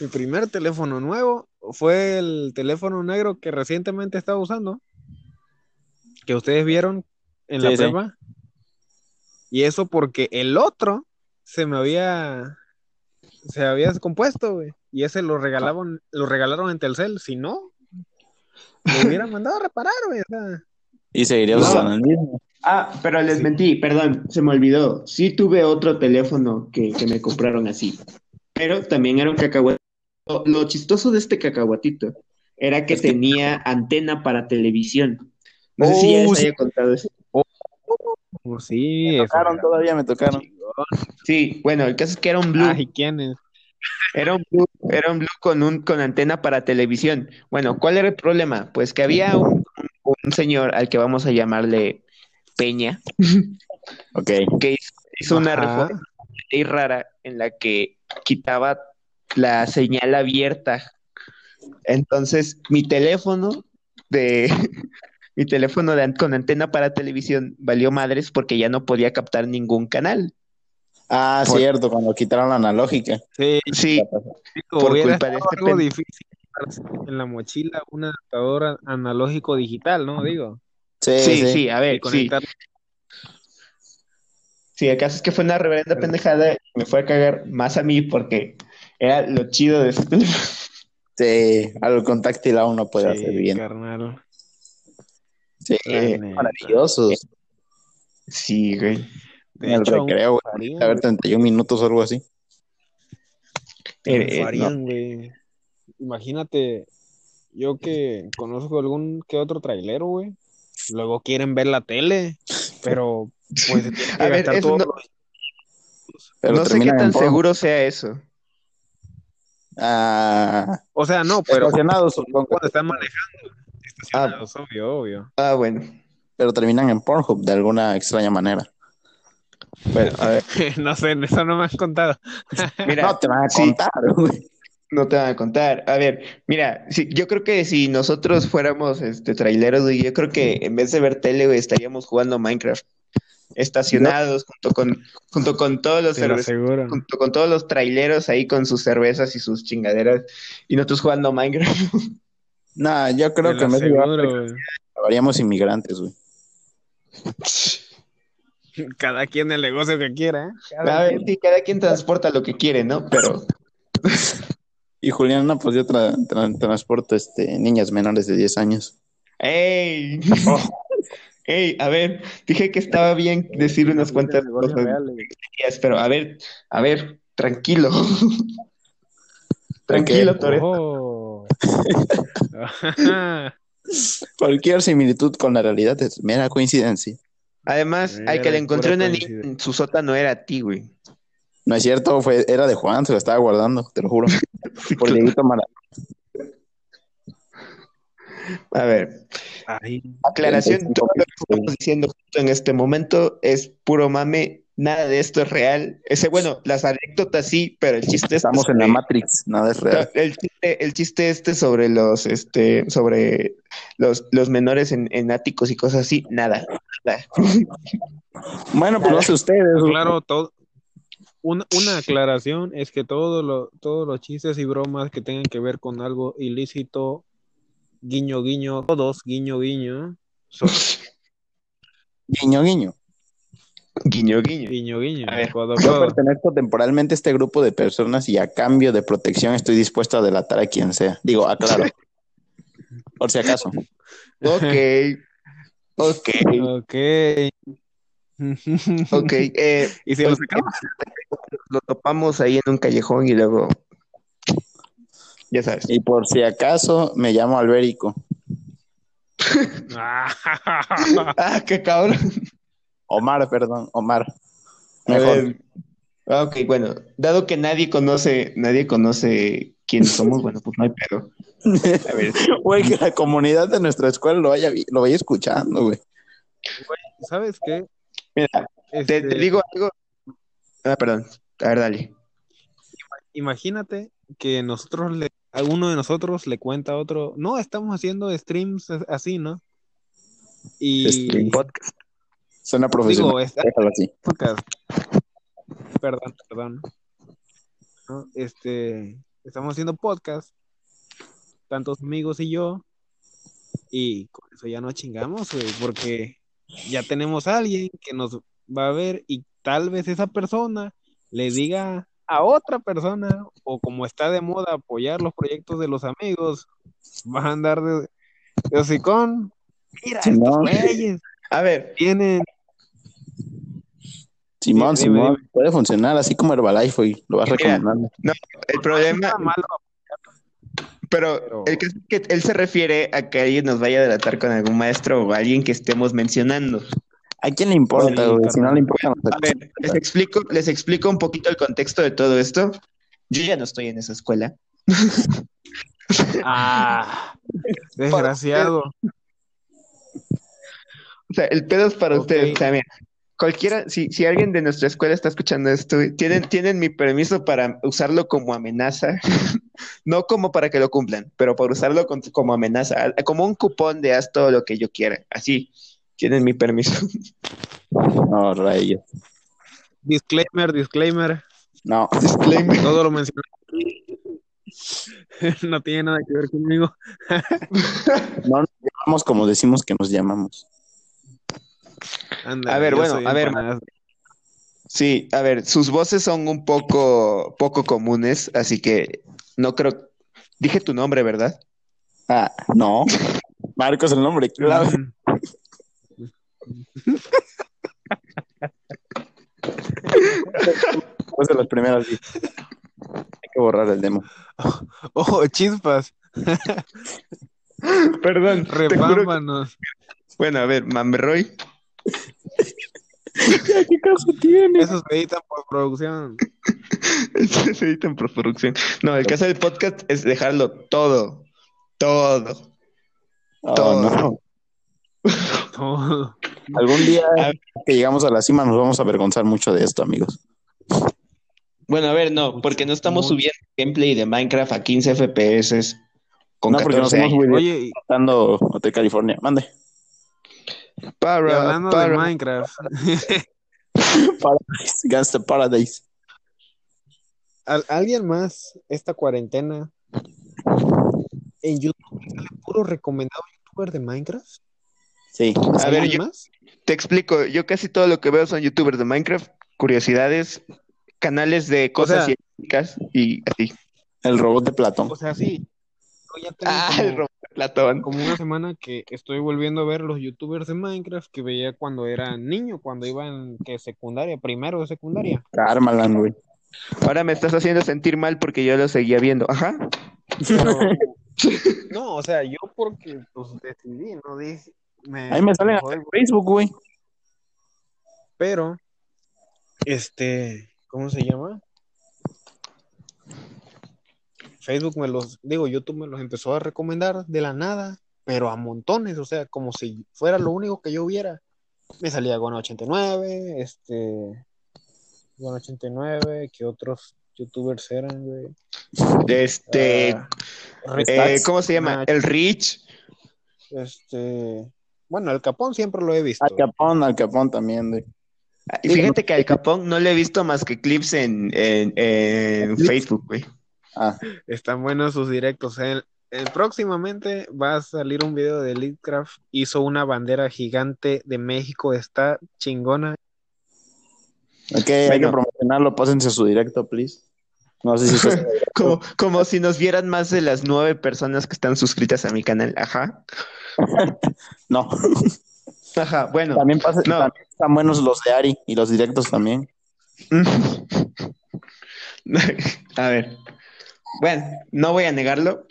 Speaker 1: Mi primer teléfono nuevo fue el teléfono negro que recientemente estaba usando. Que ustedes vieron en la
Speaker 3: sí.
Speaker 1: prepa. Y eso porque el otro se me había se había descompuesto, güey. Y ese lo regalaron, lo regalaron en Telcel. Si no, lo hubieran mandado a reparar, güey.
Speaker 3: Y seguirías
Speaker 2: No.
Speaker 3: usando el mismo.
Speaker 2: Ah, pero les
Speaker 1: Sí.
Speaker 2: mentí, perdón, se me olvidó. Sí tuve otro teléfono que, que me compraron así, pero también era un cacahuatito. Lo, lo chistoso de este cacahuatito era que
Speaker 3: Es que-
Speaker 2: tenía antena para televisión. No sé si ya
Speaker 3: Oh,
Speaker 2: les
Speaker 3: sí.
Speaker 2: haya contado eso.
Speaker 1: Pues sí,
Speaker 3: Me tocaron, todavía me tocaron.
Speaker 2: Sí, bueno, el caso es que era un blue.
Speaker 1: Ay, ¿quién es?
Speaker 2: Era un blue, era un blue con un con antena para televisión. Bueno, ¿cuál era el problema? Pues que había un, un señor al que vamos a llamarle Peña, que hizo, hizo una reforma ley rara en la que quitaba la señal abierta. Entonces, mi teléfono de mi teléfono de con antena para televisión valió madres porque ya no podía captar ningún canal.
Speaker 3: Ah,
Speaker 2: Por-
Speaker 3: cierto, cuando quitaron la analógica.
Speaker 1: Sí,
Speaker 2: Sí, por
Speaker 1: hubiera
Speaker 2: culpa de
Speaker 1: estado
Speaker 2: este
Speaker 1: algo
Speaker 2: pen-
Speaker 1: difícil en la mochila un adaptador analógico digital, ¿no? Digo,
Speaker 3: Sí,
Speaker 2: sí,
Speaker 3: sí.
Speaker 2: sí, a ver,
Speaker 1: conectar.
Speaker 2: Sí, el caso es que fue una reverenda pendejada y me fue a cagar más a mí porque era lo chido de ese teléfono.
Speaker 3: Sí, algo con táctil aún no puede
Speaker 1: Sí,
Speaker 3: hacer bien.
Speaker 1: carnal.
Speaker 3: Sí, maravillosos.
Speaker 2: Sí, güey.
Speaker 1: De
Speaker 3: En el
Speaker 1: hecho,
Speaker 3: recreo, güey. A ver, 31 minutos o algo así.
Speaker 2: Eh, eh.
Speaker 1: Imagínate, yo que conozco algún que otro trailero, güey. Luego quieren ver la tele, pero pues se tienen que
Speaker 2: A ver,
Speaker 1: todos
Speaker 2: no-
Speaker 1: los-
Speaker 3: Pero
Speaker 2: no sé qué tan seguro sea eso.
Speaker 3: Ah,
Speaker 1: O sea, no, pero
Speaker 3: estacionados, supongo.
Speaker 1: cuando están manejando, estacionados, obvio, obvio.
Speaker 2: Ah, bueno.
Speaker 3: Pero terminan en Pornhub de alguna extraña manera.
Speaker 2: Bueno, a ver.
Speaker 1: no sé, eso no me han contado.
Speaker 2: Mira,
Speaker 3: no te van a
Speaker 2: sí.
Speaker 3: contar, güey.
Speaker 2: No te van a contar. A ver, mira, sí, yo creo que si nosotros fuéramos este traileros, güey, yo creo que en vez de ver tele, güey, estaríamos jugando Minecraft. Estacionados junto con, junto con todos los
Speaker 1: Te lo
Speaker 2: cerve-
Speaker 1: aseguro.
Speaker 2: junto con todos los traileros ahí con sus cervezas y sus chingaderas, y nosotros jugando Minecraft.
Speaker 3: Nah, yo creo
Speaker 1: Te
Speaker 3: que en vez de inmigrantes, güey.
Speaker 1: Cada quien el negocio que quiera, ¿eh? Cada
Speaker 2: A ver,
Speaker 1: quien.
Speaker 2: sí, cada quien transporta lo que quiere, ¿no? Pero,
Speaker 3: Y Juliana, pues yo tra- tra- transporto este, niñas menores de 10 años.
Speaker 2: ¡ey! ¡Ey! A ver, dije que estaba bien decir unas cuantas cosas. Yes, pero a ver, a ver, tranquilo. tranquilo, Toreto.
Speaker 3: Cualquier similitud con la realidad es mera coincidencia.
Speaker 2: Además, al que le encontré una niña en su sótano era a ti, güey.
Speaker 3: No es cierto, fue, era de Juan, se lo estaba guardando, te lo juro. Por Dieguito Mara-
Speaker 2: A ver,
Speaker 1: Ay,
Speaker 2: aclaración,
Speaker 3: 35
Speaker 2: todo lo que estamos diciendo justo en este momento es puro mame, nada de esto es real. Ese, bueno, las anécdotas sí, pero el chiste este
Speaker 3: Estamos en la Matrix, nada es real.
Speaker 2: el chiste, el chiste este sobre los, este, sobre los, los menores en, en áticos y cosas así, nada, nada.
Speaker 3: Bueno, pues no sé ustedes.
Speaker 1: claro, todo. Una, una aclaración es que todo lo, todos los chistes y bromas que tengan que ver con algo ilícito, guiño, guiño, todos, guiño, guiño, son
Speaker 3: Guiño, guiño.
Speaker 2: Guiño, guiño.
Speaker 1: guiño, guiño.
Speaker 2: A ver,
Speaker 1: codo,
Speaker 3: Yo pertenezco temporalmente a este grupo de personas y a cambio de protección estoy dispuesto a delatar a quien sea. Digo, aclaro. Por si acaso.
Speaker 2: Ok, ok,
Speaker 1: Ok.
Speaker 2: ok. Eh,
Speaker 1: ¿Y si lo sacamos?
Speaker 2: lo topamos ahí en un callejón y luego, ya sabes.
Speaker 3: Y por si acaso me llamo Albérico.
Speaker 2: Ah, qué cabrón.
Speaker 3: Omar, perdón, Omar.
Speaker 2: A
Speaker 3: Mejor.
Speaker 2: ver. Ah, Ok, bueno, dado que nadie conoce, nadie conoce quiénes somos, bueno, pues no hay pedo. A ver,
Speaker 3: Güey, que la comunidad de nuestra escuela lo vaya, lo vaya escuchando, güey.
Speaker 1: ¿Sabes qué?
Speaker 2: mira, te,
Speaker 1: Este,
Speaker 2: te digo algo. Ah, perdón. A ver, dale.
Speaker 1: Imagínate que nosotros le, a uno de nosotros le cuenta a otro, no, estamos haciendo streams así, ¿no? Y
Speaker 3: Stream
Speaker 2: Podcast.
Speaker 3: Suena profesional.
Speaker 1: digo, está-
Speaker 3: Déjalo así.
Speaker 1: podcast. Perdón, perdón. ¿No? Este, estamos haciendo podcast, tantos amigos y yo, y con eso ya no chingamos, güey, porque ya tenemos a alguien que nos va a ver y tal vez esa persona le diga a otra persona, o como está de moda apoyar los proyectos de los amigos, va a andar de, de hocicón. Mira, estos güeyes
Speaker 2: A ver,
Speaker 1: tienen
Speaker 3: Simón, Simón,
Speaker 1: dime.
Speaker 3: puede funcionar así como Herbalife, güey. Lo vas
Speaker 2: Mira.
Speaker 3: recomendando.
Speaker 2: el problema, pero
Speaker 1: Pero-
Speaker 2: el caso es que él se refiere a que alguien nos vaya a delatar con algún maestro o alguien que estemos mencionando.
Speaker 3: ¿A quién le importa, güey? Si no le importa,
Speaker 2: A ver, les explico, les explico un poquito el contexto de todo esto. Yo ya no estoy en esa escuela.
Speaker 1: Ah, desgraciado.
Speaker 2: O sea, el pedo es para ustedes. O sea, mira, cualquiera, si, si alguien de nuestra escuela está escuchando esto, tienen, tienen mi permiso para usarlo como amenaza. no como para que lo cumplan, pero para usarlo con- como amenaza, como un cupón de haz todo lo que yo quiera. Así, tienen mi permiso.
Speaker 3: No, rayos.
Speaker 1: Disclaimer, disclaimer.
Speaker 3: No.
Speaker 2: Disclaimer.
Speaker 1: Todo lo mencioné no tiene nada que ver conmigo.
Speaker 3: No nos llamamos como decimos que nos llamamos.
Speaker 2: A ver, bueno, a ver. Sí, a ver, sus voces son un poco, poco comunes, así que no creo. Dije tu nombre, ¿verdad?
Speaker 3: Ah, no. Marcos el nombre, claro. Después de las primeras sí. Hay que borrar el demo.
Speaker 1: Oh, chispas,
Speaker 2: Perdón.
Speaker 1: repámpanos.
Speaker 2: Bueno, a ver, Mamerroy.
Speaker 3: ¿Qué caso tiene?
Speaker 1: Eso se editan por producción.
Speaker 2: Se edita en postproducción. No, el caso del podcast es dejarlo todo. Todo.
Speaker 3: Oh,
Speaker 2: todo.
Speaker 3: no.
Speaker 1: Todo.
Speaker 3: Algún día que llegamos a la cima nos vamos a avergonzar mucho de esto, amigos.
Speaker 2: Bueno, a ver, no, porque no estamos subiendo gameplay de Minecraft a 15 FPS con
Speaker 3: no, porque nos
Speaker 2: 14
Speaker 3: hemos
Speaker 2: años.
Speaker 3: muy
Speaker 1: Oye, y-
Speaker 3: tratando Hotel California. Mande.
Speaker 1: Y
Speaker 2: Para,
Speaker 1: hablando de
Speaker 2: para.
Speaker 1: Minecraft,
Speaker 3: Paradise. Gangsta Paradise.
Speaker 1: ¿al- ¿alguien más esta cuarentena en YouTube sale puro recomendado youtuber de Minecraft?
Speaker 3: Sí.
Speaker 2: A ver,
Speaker 1: ¿Alguien
Speaker 2: yo
Speaker 1: más?
Speaker 2: te explico. Yo casi todo lo que veo son youtubers de Minecraft, curiosidades, canales de cosas
Speaker 1: sea-
Speaker 2: científicas y así.
Speaker 3: El robot de Platón.
Speaker 1: O sea, sí. Yo ya tengo
Speaker 2: Ah,
Speaker 1: como-
Speaker 2: el robot de Platón.
Speaker 1: como una semana que estoy volviendo a ver los youtubers de Minecraft que veía cuando era niño, cuando iba en que secundaria, primero de secundaria.
Speaker 3: Cármalan, güey.
Speaker 2: Ahora me estás haciendo sentir mal porque yo lo seguía viendo. Ajá.
Speaker 1: Pero- no, o sea, yo porque pues decidí, no dije. Me,
Speaker 3: Ahí me salen
Speaker 1: jodí,
Speaker 3: en Facebook, güey.
Speaker 1: pero, este, ¿cómo se llama? Facebook me los, digo, YouTube me los empezó a recomendar de la nada, pero a montones, o sea, como si fuera lo único que yo viera. Me salía Gona 89, este, Gona 89, ¿qué otros youtubers eran, güey?
Speaker 2: Este,
Speaker 1: Ah,
Speaker 2: eh, ¿cómo se llama? El Rich.
Speaker 1: este, bueno, el Capón siempre lo he visto.
Speaker 3: Al Capón, al Capón también, güey.
Speaker 2: Y fíjate que al Capón no le he visto más que clips en, en, en Facebook, güey.
Speaker 3: Ah,
Speaker 1: Están buenos sus directos. El, el- próximamente va a salir un video de Leadcraft. Hizo una bandera gigante de México. Está chingona.
Speaker 3: ok, hay que promocionarlo. Pásense a su directo, please. No sé si
Speaker 2: Como, como si nos vieran más de las nueve personas que están suscritas a mi canal. Ajá.
Speaker 3: No.
Speaker 2: Ajá, bueno.
Speaker 3: También,
Speaker 2: No.
Speaker 3: también están buenos los de Ari y los directos también.
Speaker 2: A ver. Bueno, no voy a negarlo,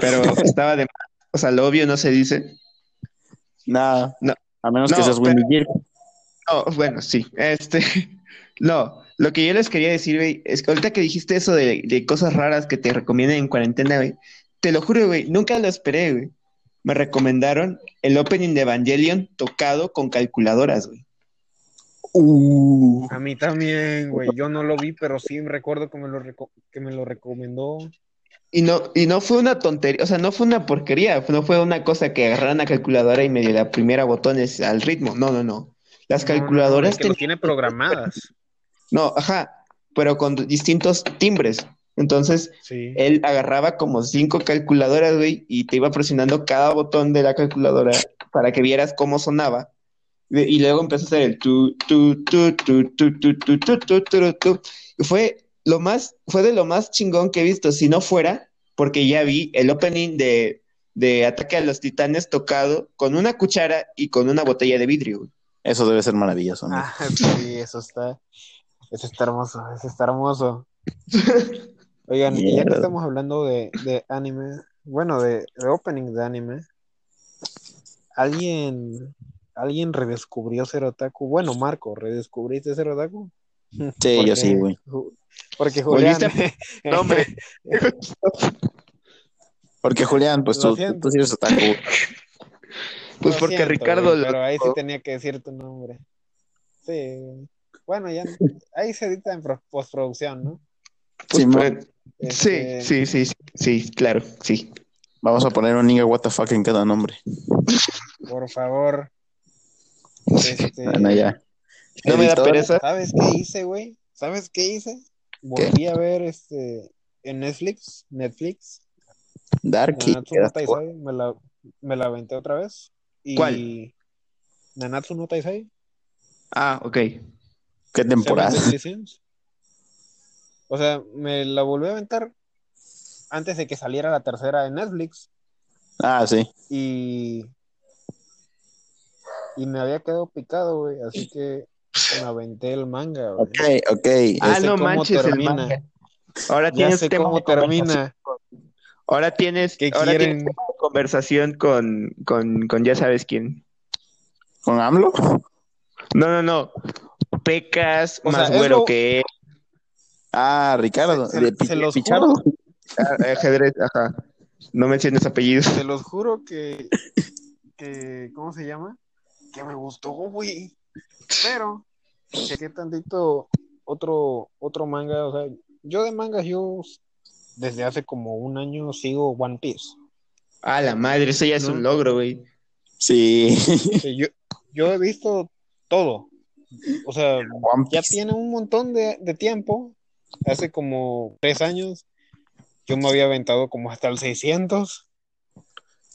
Speaker 2: pero estaba de más. O sea, lo obvio no se dice.
Speaker 3: Nada.
Speaker 2: No.
Speaker 3: A menos
Speaker 2: No,
Speaker 3: que seas Wendy Gear.
Speaker 2: No, bueno, sí. Este, no, lo que yo les quería decir, güey, es que ahorita que dijiste eso de, de cosas raras que te recomienden en cuarentena, güey, te lo juro, güey, nunca lo esperé, güey. Me recomendaron el opening de Evangelion tocado con calculadoras, güey.
Speaker 3: Uh.
Speaker 1: A mí también, güey. Yo no lo vi, pero sí recuerdo que me lo, que me lo recomendó.
Speaker 2: Y no, y no fue una tontería, o sea, no fue una porquería, no fue una cosa que agarraran la calculadora y medio la primera botones al ritmo. No, no, no. Las
Speaker 1: No, no, no,
Speaker 2: calculadoras
Speaker 1: lo
Speaker 2: tenían-
Speaker 1: tiene programadas.
Speaker 2: No, ajá, pero con distintos timbres. Entonces,
Speaker 1: Sí.
Speaker 2: él agarraba como cinco calculadoras, güey, y te iba presionando cada botón de la calculadora para que vieras cómo sonaba. Y luego empezó a hacer el tu, tu, tu, tu, tu, tu, tu, tu, tu, tu, tu. Fue lo más, fue de lo más chingón que he visto, si no fuera, porque ya vi el opening de, de Ataque a los Titanes tocado con una cuchara y con una botella de vidrio.
Speaker 3: Eso debe ser maravilloso. ¿no?
Speaker 1: Ah, sí, eso está. Eso está hermoso. Eso está hermoso. Oigan, ya que estamos hablando de, de anime, bueno, de, de opening de anime, ¿alguien, ¿alguien redescubrió ser otaku? Bueno, Marco, ¿redescubriste ser otaku?
Speaker 3: Sí, yo sí, güey.
Speaker 1: Porque Julián,
Speaker 2: No, hombre.
Speaker 3: Porque Julián, pues tú, tú sí eres otaku.
Speaker 2: Pues
Speaker 1: Lo
Speaker 2: porque
Speaker 1: siento,
Speaker 2: Ricardo
Speaker 1: güey,
Speaker 2: lo
Speaker 1: pero ahí sí tenía que decir tu nombre. Sí. Bueno, ya ahí se edita en pro- postproducción, ¿no?
Speaker 3: Simón.
Speaker 2: pues,
Speaker 1: Este,
Speaker 2: Sí, sí, sí, sí, sí, claro, sí.
Speaker 3: Vamos a poner un nigga fuck en cada nombre.
Speaker 1: Por favor. Este,
Speaker 3: Bueno, ya.
Speaker 2: No me da pereza.
Speaker 1: ¿Sabes qué hice, güey? ¿Sabes qué hice? Volví a ver este en Netflix, Netflix,
Speaker 3: Darky.
Speaker 1: Nanatsu no me la, me la aventé otra vez. Y
Speaker 2: ¿Cuál?
Speaker 1: Nanatsu no Taizai.
Speaker 2: Ah, ok.
Speaker 3: ¿Qué temporada?
Speaker 1: O sea, me la volví a aventar antes de que saliera la tercera en Netflix.
Speaker 3: Ah, sí.
Speaker 1: Y y me había quedado picado, güey, así que me aventé el manga, güey.
Speaker 3: Ok, ok.
Speaker 2: Ah,
Speaker 1: sé
Speaker 2: no
Speaker 1: cómo
Speaker 2: manches, el
Speaker 1: termina.
Speaker 2: manga. Ahora
Speaker 1: Ya
Speaker 2: tienes
Speaker 1: sé
Speaker 2: tema
Speaker 1: cómo termina.
Speaker 2: Ahora tienes,
Speaker 1: ¿Qué
Speaker 2: ahora tienes
Speaker 1: quieren?
Speaker 2: tema de conversación con, con, con ya sabes quién.
Speaker 3: ¿Con AMLO?
Speaker 2: No, no, no. Pecas,
Speaker 1: O sea,
Speaker 2: más
Speaker 1: es
Speaker 2: güero
Speaker 1: lo-
Speaker 2: que él.
Speaker 3: Ah, Ricardo.
Speaker 1: Se-
Speaker 3: de
Speaker 1: se los
Speaker 3: Pichardo.
Speaker 2: Ah, ajedrez, ajá. No menciones apellidos.
Speaker 1: Te los juro que, que, ¿cómo se llama? Que me gustó, güey. Pero, chequé tantito otro, otro manga, o sea, yo de mangas, yo desde hace como un año sigo One Piece.
Speaker 2: Ah, la madre, eso ya es
Speaker 1: No.
Speaker 2: un logro, güey.
Speaker 3: Sí.
Speaker 1: Sí, yo, yo he visto todo. O sea,
Speaker 3: One
Speaker 1: ya tiene un montón de, de tiempo. Hace como tres años. Yo me había aventado como hasta el 600.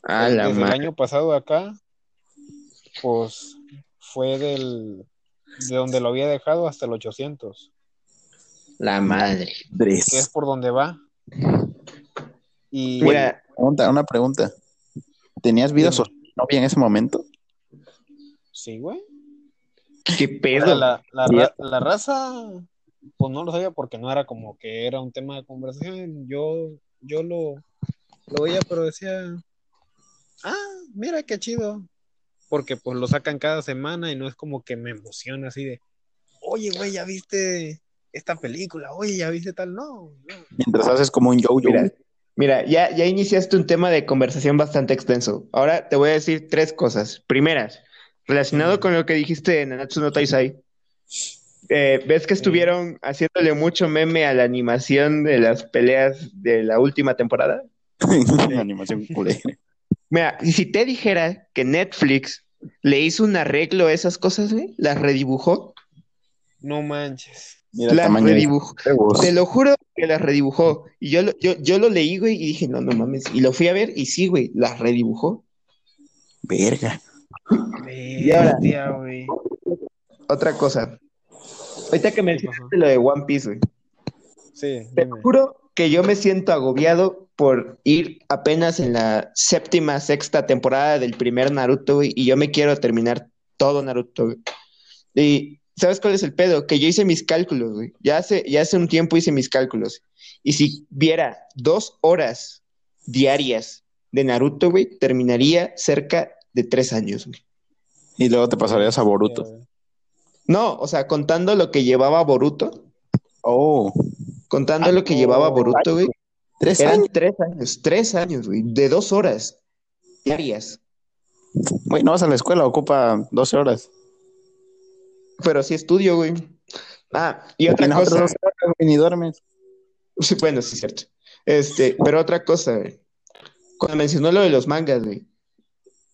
Speaker 2: Ah, la
Speaker 1: Desde el
Speaker 2: madre.
Speaker 1: año pasado acá, pues fue del de donde lo había dejado hasta el 800,
Speaker 2: La madre.
Speaker 1: que es por donde va. Y
Speaker 2: Mira,
Speaker 3: Pregunta, una pregunta. ¿Tenías vida social novia en ese momento?
Speaker 1: sí, güey.
Speaker 2: qué
Speaker 1: O sea,
Speaker 2: pedo.
Speaker 1: la, la,
Speaker 3: Sí.
Speaker 1: ra- la raza, pues no lo sabía porque no era como que era un tema de conversación. Yo, yo lo, lo veía, pero decía, ah, mira qué chido. Porque pues lo sacan cada semana y no es como que me emociona así de, oye, güey, ya viste esta película, oye, ya viste tal, no, no.
Speaker 3: Mientras haces como un yo-yo.
Speaker 2: Mira, mira, ya, ya iniciaste un tema de conversación bastante extenso. Ahora te voy a decir tres cosas. Primeras, relacionado con lo que dijiste de Nanatsu no Taizai. eh, ¿Ves que estuvieron haciéndole mucho meme a la animación de las peleas de la última temporada?
Speaker 3: Animación culera.
Speaker 2: Mira, y si te dijera que Netflix le hizo un arreglo a esas cosas, güey, las redibujó,
Speaker 1: No manches.
Speaker 3: Mira
Speaker 2: las redibujó. Te lo juro que las redibujó. Y yo, lo- yo, yo lo leí, güey, y dije, no, no mames. Y lo fui a ver y sí, güey, las redibujó.
Speaker 3: Verga.
Speaker 2: ahora-
Speaker 1: Bestia, güey.
Speaker 2: Otra cosa. Ahorita que mencionaste lo de One Piece, güey.
Speaker 1: Sí,
Speaker 2: Te
Speaker 1: dime.
Speaker 2: juro que yo me siento agobiado por ir apenas en la séptima, sexta temporada del primer Naruto, güey, y yo me quiero terminar todo Naruto, güey. Y ¿sabes cuál es el pedo? Que yo hice mis cálculos, güey. Ya hace, ya hace un tiempo hice mis cálculos. Y si viera dos horas diarias de Naruto, güey, terminaría cerca de tres años, güey.
Speaker 3: Y luego te pasarías a Boruto.
Speaker 2: No, o sea, contando lo que llevaba Boruto,
Speaker 3: Oh,
Speaker 2: contando lo que llevaba Boruto, güey,
Speaker 3: tres
Speaker 2: eran
Speaker 3: años.
Speaker 2: tres años, tres años, güey, de dos horas diarias.
Speaker 3: Güey, no vas a la escuela, ocupa 12 horas.
Speaker 2: Pero sí estudio, güey. Ah, y otra
Speaker 3: otras
Speaker 2: cosa,
Speaker 3: 12 horas, güey, ni duermes.
Speaker 2: sí, bueno, sí es cierto. Este, pero otra cosa, güey. Cuando mencionó lo de los mangas, güey.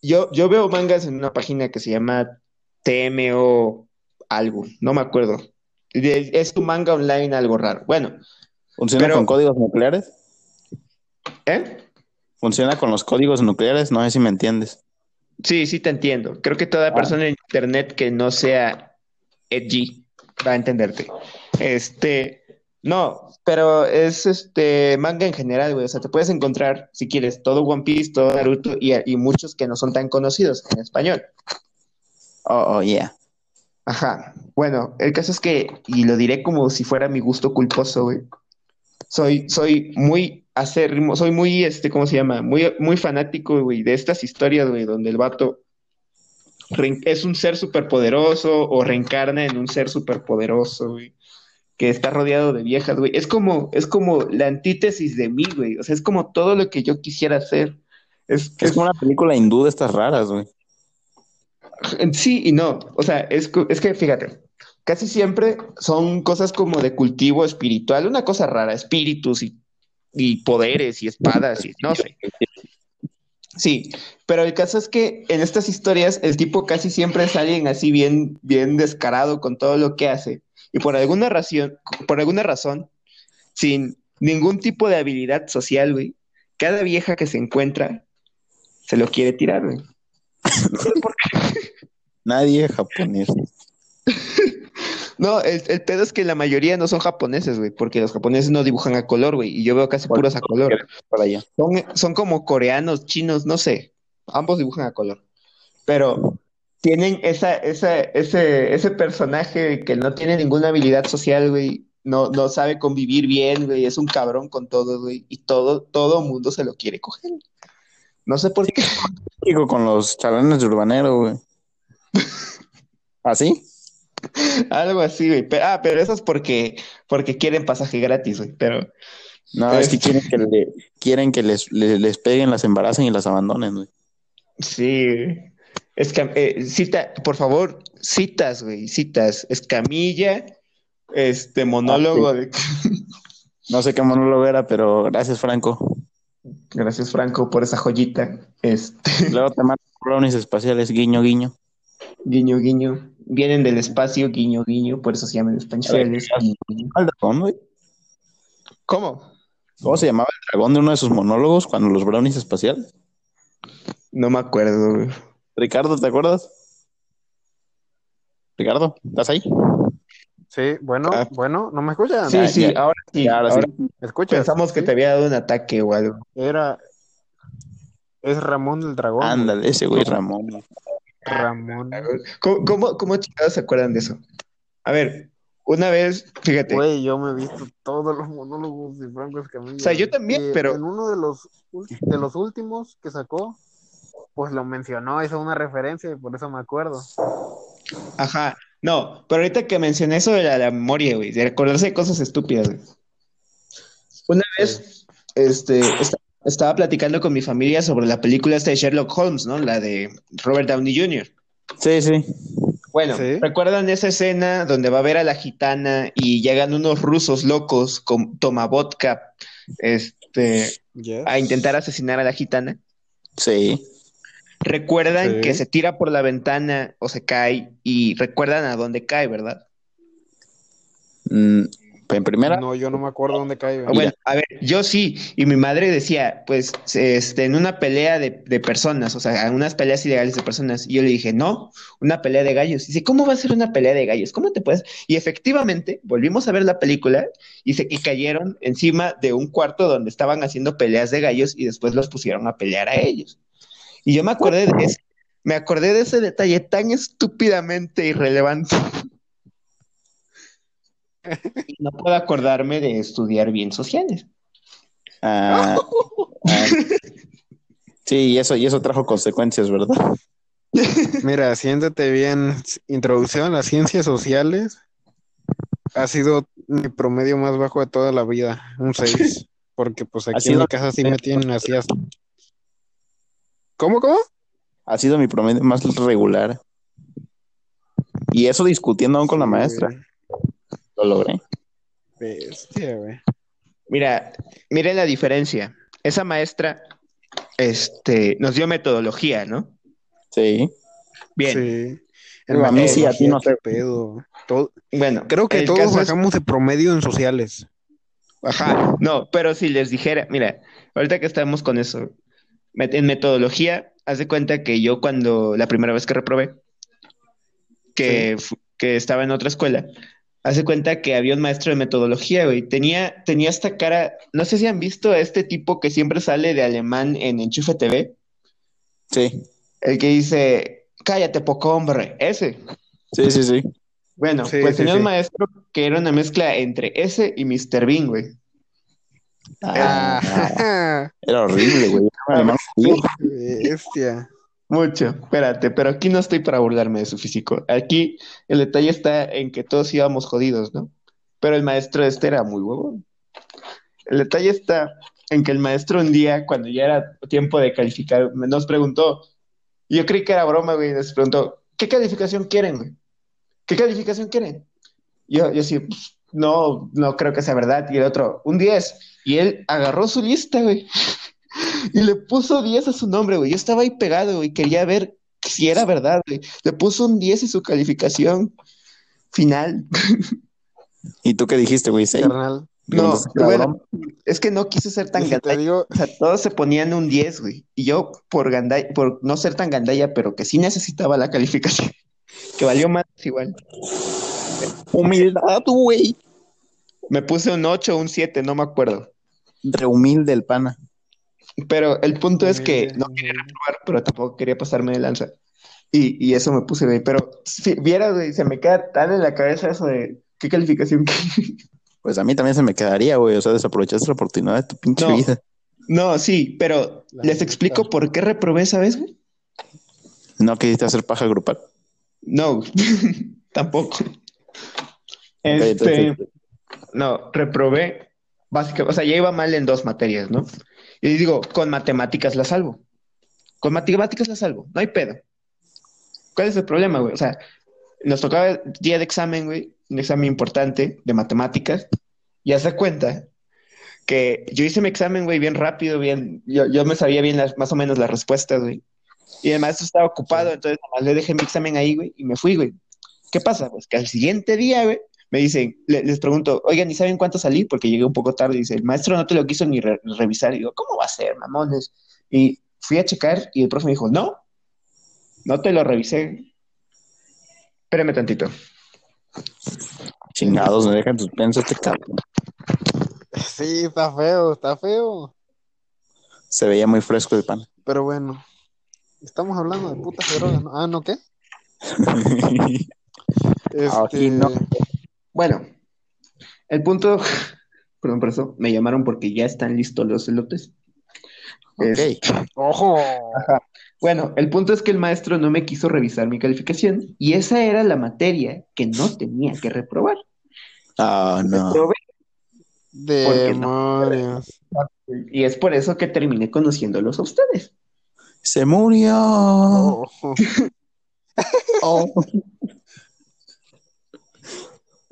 Speaker 2: Yo, yo veo mangas en una página que se llama TMO algo, no me acuerdo. Es tu manga online algo raro. Bueno,
Speaker 3: ¿Funciona
Speaker 2: Pero-
Speaker 3: con códigos nucleares?
Speaker 2: ¿eh?
Speaker 3: ¿Funciona con los códigos nucleares? No sé si me entiendes.
Speaker 2: Sí, sí te entiendo. Creo que toda
Speaker 3: Ah.
Speaker 2: persona en internet que no sea edgy va a entenderte. Este, no, pero es este manga en general, güey. O sea, te puedes encontrar, si quieres, todo One Piece, todo Naruto y, y muchos que no son tan conocidos en español.
Speaker 3: Oh, oh, yeah.
Speaker 2: Ajá. Bueno, el caso es que, y lo diré como si fuera mi gusto culposo, güey. Soy, soy muy acérrimo, soy muy, este, ¿cómo se llama? Muy, muy fanático, güey, de estas historias, güey, donde el vato es un ser superpoderoso o reencarna en un ser superpoderoso, güey, que está rodeado de viejas, güey. Es como, es como la antítesis de mí, güey. O sea, es como todo lo que yo quisiera hacer. Es,
Speaker 3: Es como una película hindú de estas raras, güey.
Speaker 2: Sí y no. O sea, es, es que fíjate, casi siempre son cosas como de cultivo espiritual, una cosa rara, espíritus y, y poderes y espadas y no sé. Sí, pero el caso es que en estas historias el tipo casi siempre es alguien así bien, bien descarado con todo lo que hace y por alguna razón, por alguna razón, sin ningún tipo de habilidad social, güey, cada vieja que se encuentra se lo quiere tirar, güey.
Speaker 3: Nadie es japonés.
Speaker 2: No, el, el pedo es que la mayoría no son japoneses, güey, porque los japoneses no dibujan a color, güey, y yo veo casi puros a color.
Speaker 3: Para allá.
Speaker 2: Son, son como coreanos, chinos, no sé, ambos dibujan a color. Pero tienen esa, esa, ese, ese personaje que no tiene ninguna habilidad social, güey. No, no sabe convivir bien, güey. Es un cabrón con todo, güey. Y todo, todo mundo se lo quiere coger. No sé por qué.
Speaker 3: Digo, con los chalanes de urbanero, güey. ¿Así?
Speaker 2: Algo así, güey. Ah, pero eso es porque, porque quieren pasaje gratis, güey. Pero
Speaker 3: No, es que quieren que, le- quieren que les, le- les peguen, las embaracen y las abandonen, güey.
Speaker 2: sí, güey. Es que, eh, cita, por favor, citas, güey, citas. Escamilla, este monólogo de.
Speaker 3: No sé qué monólogo era, pero gracias, Franco.
Speaker 2: Gracias, Franco, por esa joyita. Este,
Speaker 3: Luego te mando brownies espaciales, guiño, guiño.
Speaker 2: Guiño, guiño. Vienen del espacio, guiño, guiño, por eso se llaman españoles. ¿Cómo?
Speaker 3: ¿Cómo se llamaba el dragón de uno de sus monólogos cuando los brownies espaciales?
Speaker 2: No me acuerdo, güey.
Speaker 3: Ricardo, ¿te acuerdas? Ricardo, ¿estás ahí?
Speaker 1: Sí, bueno,
Speaker 2: Ah.
Speaker 1: bueno, ¿no me escuchan?
Speaker 2: Sí,
Speaker 3: Ya,
Speaker 2: sí,
Speaker 3: ya.
Speaker 2: ahora sí.
Speaker 3: Ya, ahora sí.
Speaker 1: ¿Me escuchas?
Speaker 2: Pensamos que
Speaker 1: Sí.
Speaker 2: te había dado un ataque o algo.
Speaker 1: Era... Es Ramón el Dragón.
Speaker 3: Ándale, ese güey Ramón.
Speaker 1: Ramón.
Speaker 2: ¿Cómo, cómo, cómo chingados se acuerdan de eso? A ver, una vez, fíjate,
Speaker 1: Güey, yo me he visto todos los monólogos de Franco Escamilla.
Speaker 2: O sea, yo también,
Speaker 1: Y
Speaker 2: pero-
Speaker 1: En uno de los, de los últimos que sacó, pues lo mencionó, hizo una referencia y por eso me acuerdo.
Speaker 2: ajá, no, pero ahorita que mencioné eso de la, la memoria, güey, de recordarse de cosas estúpidas, güey. Una vez, este, esta- estaba platicando con mi familia sobre la película esta de Sherlock Holmes, ¿no? La de Robert Downey Jr.
Speaker 3: Sí, sí.
Speaker 2: Bueno,
Speaker 1: Sí.
Speaker 2: ¿recuerdan esa escena donde va a ver a la gitana y llegan unos rusos locos con toma vodka, este, a intentar asesinar a la gitana?
Speaker 3: Sí.
Speaker 2: Recuerdan
Speaker 1: Sí.
Speaker 2: que se tira por la ventana o se cae y recuerdan a dónde cae, ¿verdad?
Speaker 3: Mm, en primera,
Speaker 1: No, yo no me acuerdo dónde cae.
Speaker 2: Bueno, a ver, yo sí, y mi madre decía, pues, este, en una pelea de, de personas, o sea, en unas peleas ilegales de personas, y yo le dije, no, una pelea de gallos. Y dice, ¿cómo va a ser una pelea de gallos? ¿Cómo te puedes? Y efectivamente, volvimos a ver la película y, se, y cayeron encima de un cuarto donde estaban haciendo peleas de gallos y después los pusieron a pelear a ellos. Y yo me acordé de ese, me acordé de ese detalle tan estúpidamente irrelevante. Y no puedo acordarme de estudiar bien sociales.
Speaker 3: ah, ah, sí, y eso, y eso trajo consecuencias, ¿verdad?
Speaker 1: Mira, siéntate bien. Introducción a las ciencias sociales ha sido mi promedio más bajo de toda la vida, un 6. Porque pues
Speaker 3: Ha
Speaker 1: aquí en mi casa sí me tienen así hasta... ¿Cómo, cómo?
Speaker 3: Ha sido mi promedio más regular. Y eso discutiendo aún con la maestra. Lo logré.
Speaker 1: Bestia, güey.
Speaker 2: Mira, miren la diferencia. Esa maestra, este, nos dio metodología, ¿no?
Speaker 3: Sí.
Speaker 2: Bien,
Speaker 1: Sí.
Speaker 3: Digo, a mí sí, a ti no sé.
Speaker 1: pedo. Todo-
Speaker 2: bueno,
Speaker 1: Creo que
Speaker 2: el
Speaker 1: todos
Speaker 2: es-
Speaker 1: bajamos de promedio en sociales.
Speaker 2: Ajá, no, pero si les dijera, mira, ahorita que estamos con eso, en metodología, haz de cuenta que yo cuando la primera vez que reprobé, que, que estaba en otra escuela, haz de cuenta que había un maestro de metodología, güey, tenía, tenía esta cara, no sé si han visto a este tipo que siempre sale de alemán en Enchufe TV,
Speaker 3: Sí.
Speaker 2: el que dice, cállate, poco hombre, ese.
Speaker 3: Sí, sí, sí.
Speaker 2: Bueno,
Speaker 1: Sí,
Speaker 2: pues
Speaker 1: sí,
Speaker 2: tenía
Speaker 1: sí.
Speaker 2: un maestro que era una mezcla entre ese y Mr. Bean, güey.
Speaker 3: Ah,
Speaker 1: Ah,
Speaker 3: era horrible, güey.
Speaker 1: Bestia.
Speaker 2: Mucho, espérate, pero aquí no estoy para burlarme de su físico. Aquí el detalle está en que todos íbamos jodidos, ¿no? Pero el maestro este era muy huevón. El detalle está en que el maestro un día, cuando ya era tiempo de calificar, nos preguntó, yo creí que era broma, güey, nos preguntó, ¿qué calificación quieren, güey? ¿Qué calificación quieren? Yo, yo sí, pues, no, no creo que sea verdad. Y el otro, un 10. Y él agarró su lista, güey. Y le puso 10 a su nombre, güey. Yo estaba ahí pegado, güey. Quería ver si era verdad, güey. Le puso un 10 en su calificación final.
Speaker 3: ¿Y tú qué dijiste, güey?
Speaker 1: Carnal.
Speaker 2: No, bueno, es que no quise ser tan
Speaker 1: si
Speaker 2: gandalla.
Speaker 1: digo,
Speaker 2: O sea, todos se ponían un 10, güey. Y yo, por gandalla, por no ser tan gandalla, pero que sí necesitaba la calificación. Que valió más igual.
Speaker 3: Humildad, güey.
Speaker 2: Me puse un 8 o un 7, no me acuerdo.
Speaker 3: Re humilde el pana.
Speaker 2: Pero el punto es que no quería reprobar, pero tampoco quería pasarme de lanza. Y, y eso me puse, güey. Pero si vieras, güey, se me queda tan en la cabeza eso de qué calificación.
Speaker 3: Pues a mí también se me quedaría, güey. O sea, desaprovechaste la oportunidad de tu pinche
Speaker 2: No.
Speaker 3: vida.
Speaker 2: No, sí, pero
Speaker 1: La
Speaker 2: les explico por qué reprobé esa vez, güey.
Speaker 3: No quisiste hacer paja grupal.
Speaker 2: No, tampoco. Este, no, reprobé básicamente, o sea, ya iba mal en dos materias, ¿no? Y digo, con matemáticas la salvo. Con matemáticas la salvo, no hay pedo. ¿Cuál es el problema, güey? O sea, nos tocaba día de examen, güey, un examen importante de matemáticas, y haz de cuenta que yo hice mi examen, güey, bien rápido, bien, yo, yo me sabía bien las, más o menos las respuestas, güey. Y el maestro estaba ocupado, entonces nada más le dejé mi examen ahí, güey, y me fui, güey. ¿Qué pasa? Pues que al siguiente día, güey, me dicen, le- les pregunto, oigan, ¿y saben cuánto salí? Porque llegué un poco tarde. Y dice, el maestro no te lo quiso ni re- revisar. Y digo, ¿cómo va a ser, mamones? Y fui a checar y el profe me dijo, no, no te lo revisé. Espérame tantito.
Speaker 3: Chingados, me dejan suspenso este cabrón.
Speaker 1: Sí, está feo, está feo.
Speaker 3: Se veía muy fresco el pan.
Speaker 1: Pero bueno, estamos hablando de putas drogas, ¿no? Ah, ¿no qué?
Speaker 3: Aquí no.
Speaker 2: Bueno, el punto, perdón por eso, me llamaron porque ya están listos los elotes. Es-
Speaker 3: ok.
Speaker 1: ¡Ojo!
Speaker 2: Bueno, el punto es que el maestro no me quiso revisar mi calificación y esa era la materia que no tenía que reprobar.
Speaker 3: Ah, no.
Speaker 2: Reprobé,
Speaker 1: Demonios.
Speaker 2: y es por eso que terminé conociéndolos a ustedes.
Speaker 3: Se murió.
Speaker 1: Ojo.
Speaker 3: Oh.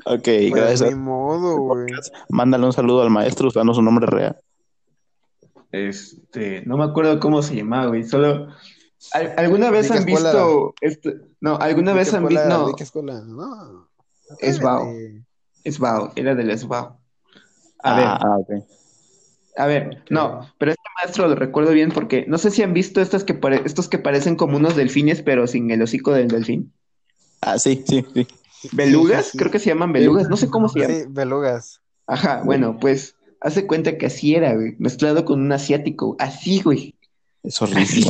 Speaker 3: Ok,
Speaker 1: Pues
Speaker 3: gracias.
Speaker 1: ni modo, güey.
Speaker 3: Mándale un saludo al maestro usando su nombre real.
Speaker 2: Este, no me acuerdo cómo se llamaba, güey. Solo ¿al- ¿alguna vez
Speaker 1: ¿De
Speaker 2: han
Speaker 1: escuela
Speaker 2: visto esto? No, ¿alguna
Speaker 1: ¿De
Speaker 2: vez han visto? No,
Speaker 1: ¿De qué escuela? No.
Speaker 2: Es Bao.
Speaker 1: atrévete.
Speaker 2: SBAO, era del SBAO. A
Speaker 3: ah,
Speaker 2: ver,
Speaker 3: ah, ok.
Speaker 2: a ver, no, pero este maestro lo recuerdo bien porque no sé si han visto estas que pare- estos que parecen como unos delfines, pero sin el hocico del delfín.
Speaker 3: Ah, sí, sí, sí.
Speaker 2: ¿Belugas?
Speaker 1: Sí, sí.
Speaker 2: Creo que se llaman belugas, no sé cómo se llaman.
Speaker 1: Sí, belugas.
Speaker 2: Ajá, bueno, pues hace cuenta que así era, güey, mezclado con un asiático, así, güey,
Speaker 3: Es horrible.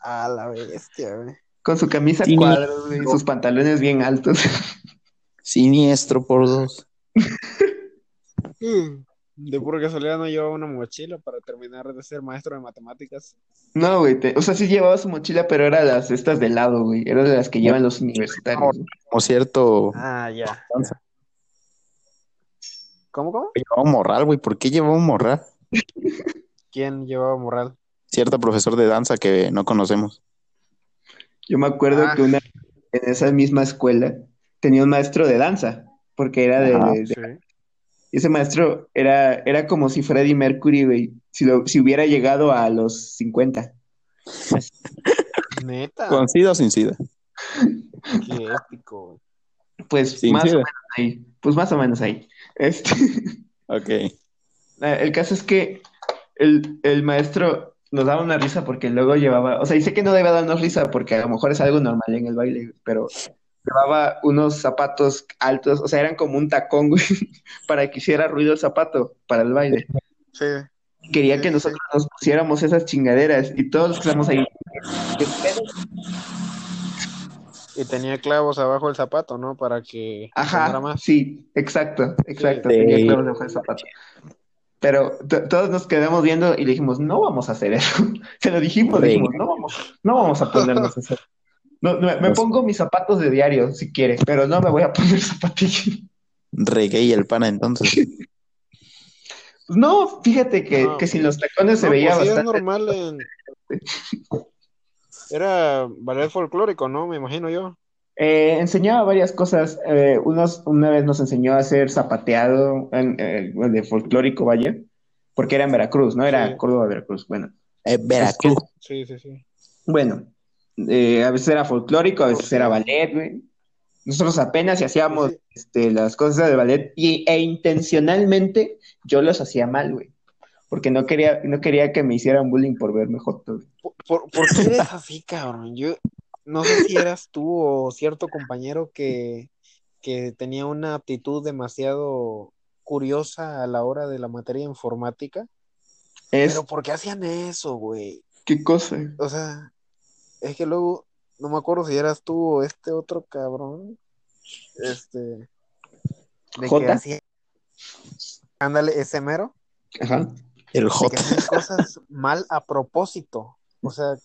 Speaker 1: A la bestia, güey.
Speaker 2: con su camisa
Speaker 3: Sí.
Speaker 2: cuadros, güey, sus pantalones bien altos.
Speaker 3: Siniestro por dos.
Speaker 1: De pura casualidad no llevaba una mochila para terminar de ser maestro de matemáticas.
Speaker 2: No, güey, te- o sea, sí llevaba su mochila, pero era las estas de lado, güey, era de las que llevan los universitarios.
Speaker 3: Como cierto.
Speaker 1: Ah, ya. ¿Cómo, cómo?
Speaker 3: Llevaba un morral, güey. ¿Por qué llevaba un morral?
Speaker 1: ¿Quién llevaba morral?
Speaker 3: Cierto profesor de danza que no conocemos.
Speaker 2: Yo me acuerdo
Speaker 1: Ah.
Speaker 2: que una en esa misma escuela tenía un maestro de danza, porque era de,
Speaker 3: Ajá.
Speaker 2: de-
Speaker 1: Sí.
Speaker 2: Y ese maestro era, era como si Freddie Mercury, güey, si, lo- si hubiera llegado a los 50.
Speaker 1: Neta.
Speaker 3: ¿Con SIDA o sin SIDA?
Speaker 1: Qué épico.
Speaker 2: Pues
Speaker 3: Sin
Speaker 2: más o menos ahí, pues más o menos ahí. Este,
Speaker 3: Ok.
Speaker 2: el caso es que el, el maestro nos daba una risa porque luego llevaba, o sea, dice que no debe darnos risa porque a lo mejor es algo normal en el baile, pero llevaba unos zapatos altos, o sea, eran como un tacón, güey, para que hiciera ruido el zapato para el baile.
Speaker 1: Sí.
Speaker 2: Quería
Speaker 1: Sí,
Speaker 2: que
Speaker 1: sí,
Speaker 2: nosotros nos pusiéramos esas chingaderas y todos los que estamos ahí. ¿qué pedo?
Speaker 1: Y tenía clavos abajo del zapato, ¿no? Para que
Speaker 2: Ajá,
Speaker 1: más.
Speaker 2: sí, exacto, exacto,
Speaker 3: Sí.
Speaker 2: tenía clavos debajo del zapato. Pero todos nos quedamos viendo y le dijimos, no vamos a hacer eso. Se lo dijimos,
Speaker 3: Sí.
Speaker 2: dijimos, no vamos, no vamos a ponernos eso. No, no, me
Speaker 3: Pues-
Speaker 2: pongo mis zapatos de diario si quiere, pero no me voy a poner zapatillas.
Speaker 3: Reggae y el pana entonces.
Speaker 2: Pues no, fíjate que,
Speaker 1: No,
Speaker 2: que sin los tacones se
Speaker 1: No,
Speaker 2: veía
Speaker 1: pues es
Speaker 2: bastante.
Speaker 1: normal en... Era ballet folclórico, ¿no? Me imagino yo.
Speaker 2: Eh, enseñaba varias cosas. Eh, unos, una vez nos enseñó a hacer zapateado en, eh, de folclórico, vaya, porque era en Veracruz, ¿no? Era
Speaker 1: Sí.
Speaker 2: Córdoba, Veracruz. Bueno,
Speaker 3: Eh, Veracruz.
Speaker 1: Sí, sí, sí.
Speaker 2: bueno, eh, a veces era folclórico, a veces era ballet, güey. Nosotros apenas hacíamos
Speaker 1: Sí.
Speaker 2: este, las cosas de ballet y, e intencionalmente yo los hacía mal, güey. Porque no quería, no quería que me hicieran bullying por verme joto, güey.
Speaker 1: ¿Por, por, por qué eres así, cabrón? Yo no sé si eras tú o cierto compañero que, que tenía una aptitud demasiado curiosa a la hora de la materia informática.
Speaker 2: Es,
Speaker 1: Pero ¿por qué hacían eso, güey?
Speaker 2: ¿qué cosa?
Speaker 1: O sea, es que luego no me acuerdo si eras tú o este otro cabrón, este, de que
Speaker 2: ¿Jota?
Speaker 1: hacía, ándale, ese mero,
Speaker 2: Ajá.
Speaker 3: El
Speaker 1: de
Speaker 3: J.
Speaker 1: que hacía cosas mal a propósito, o sea,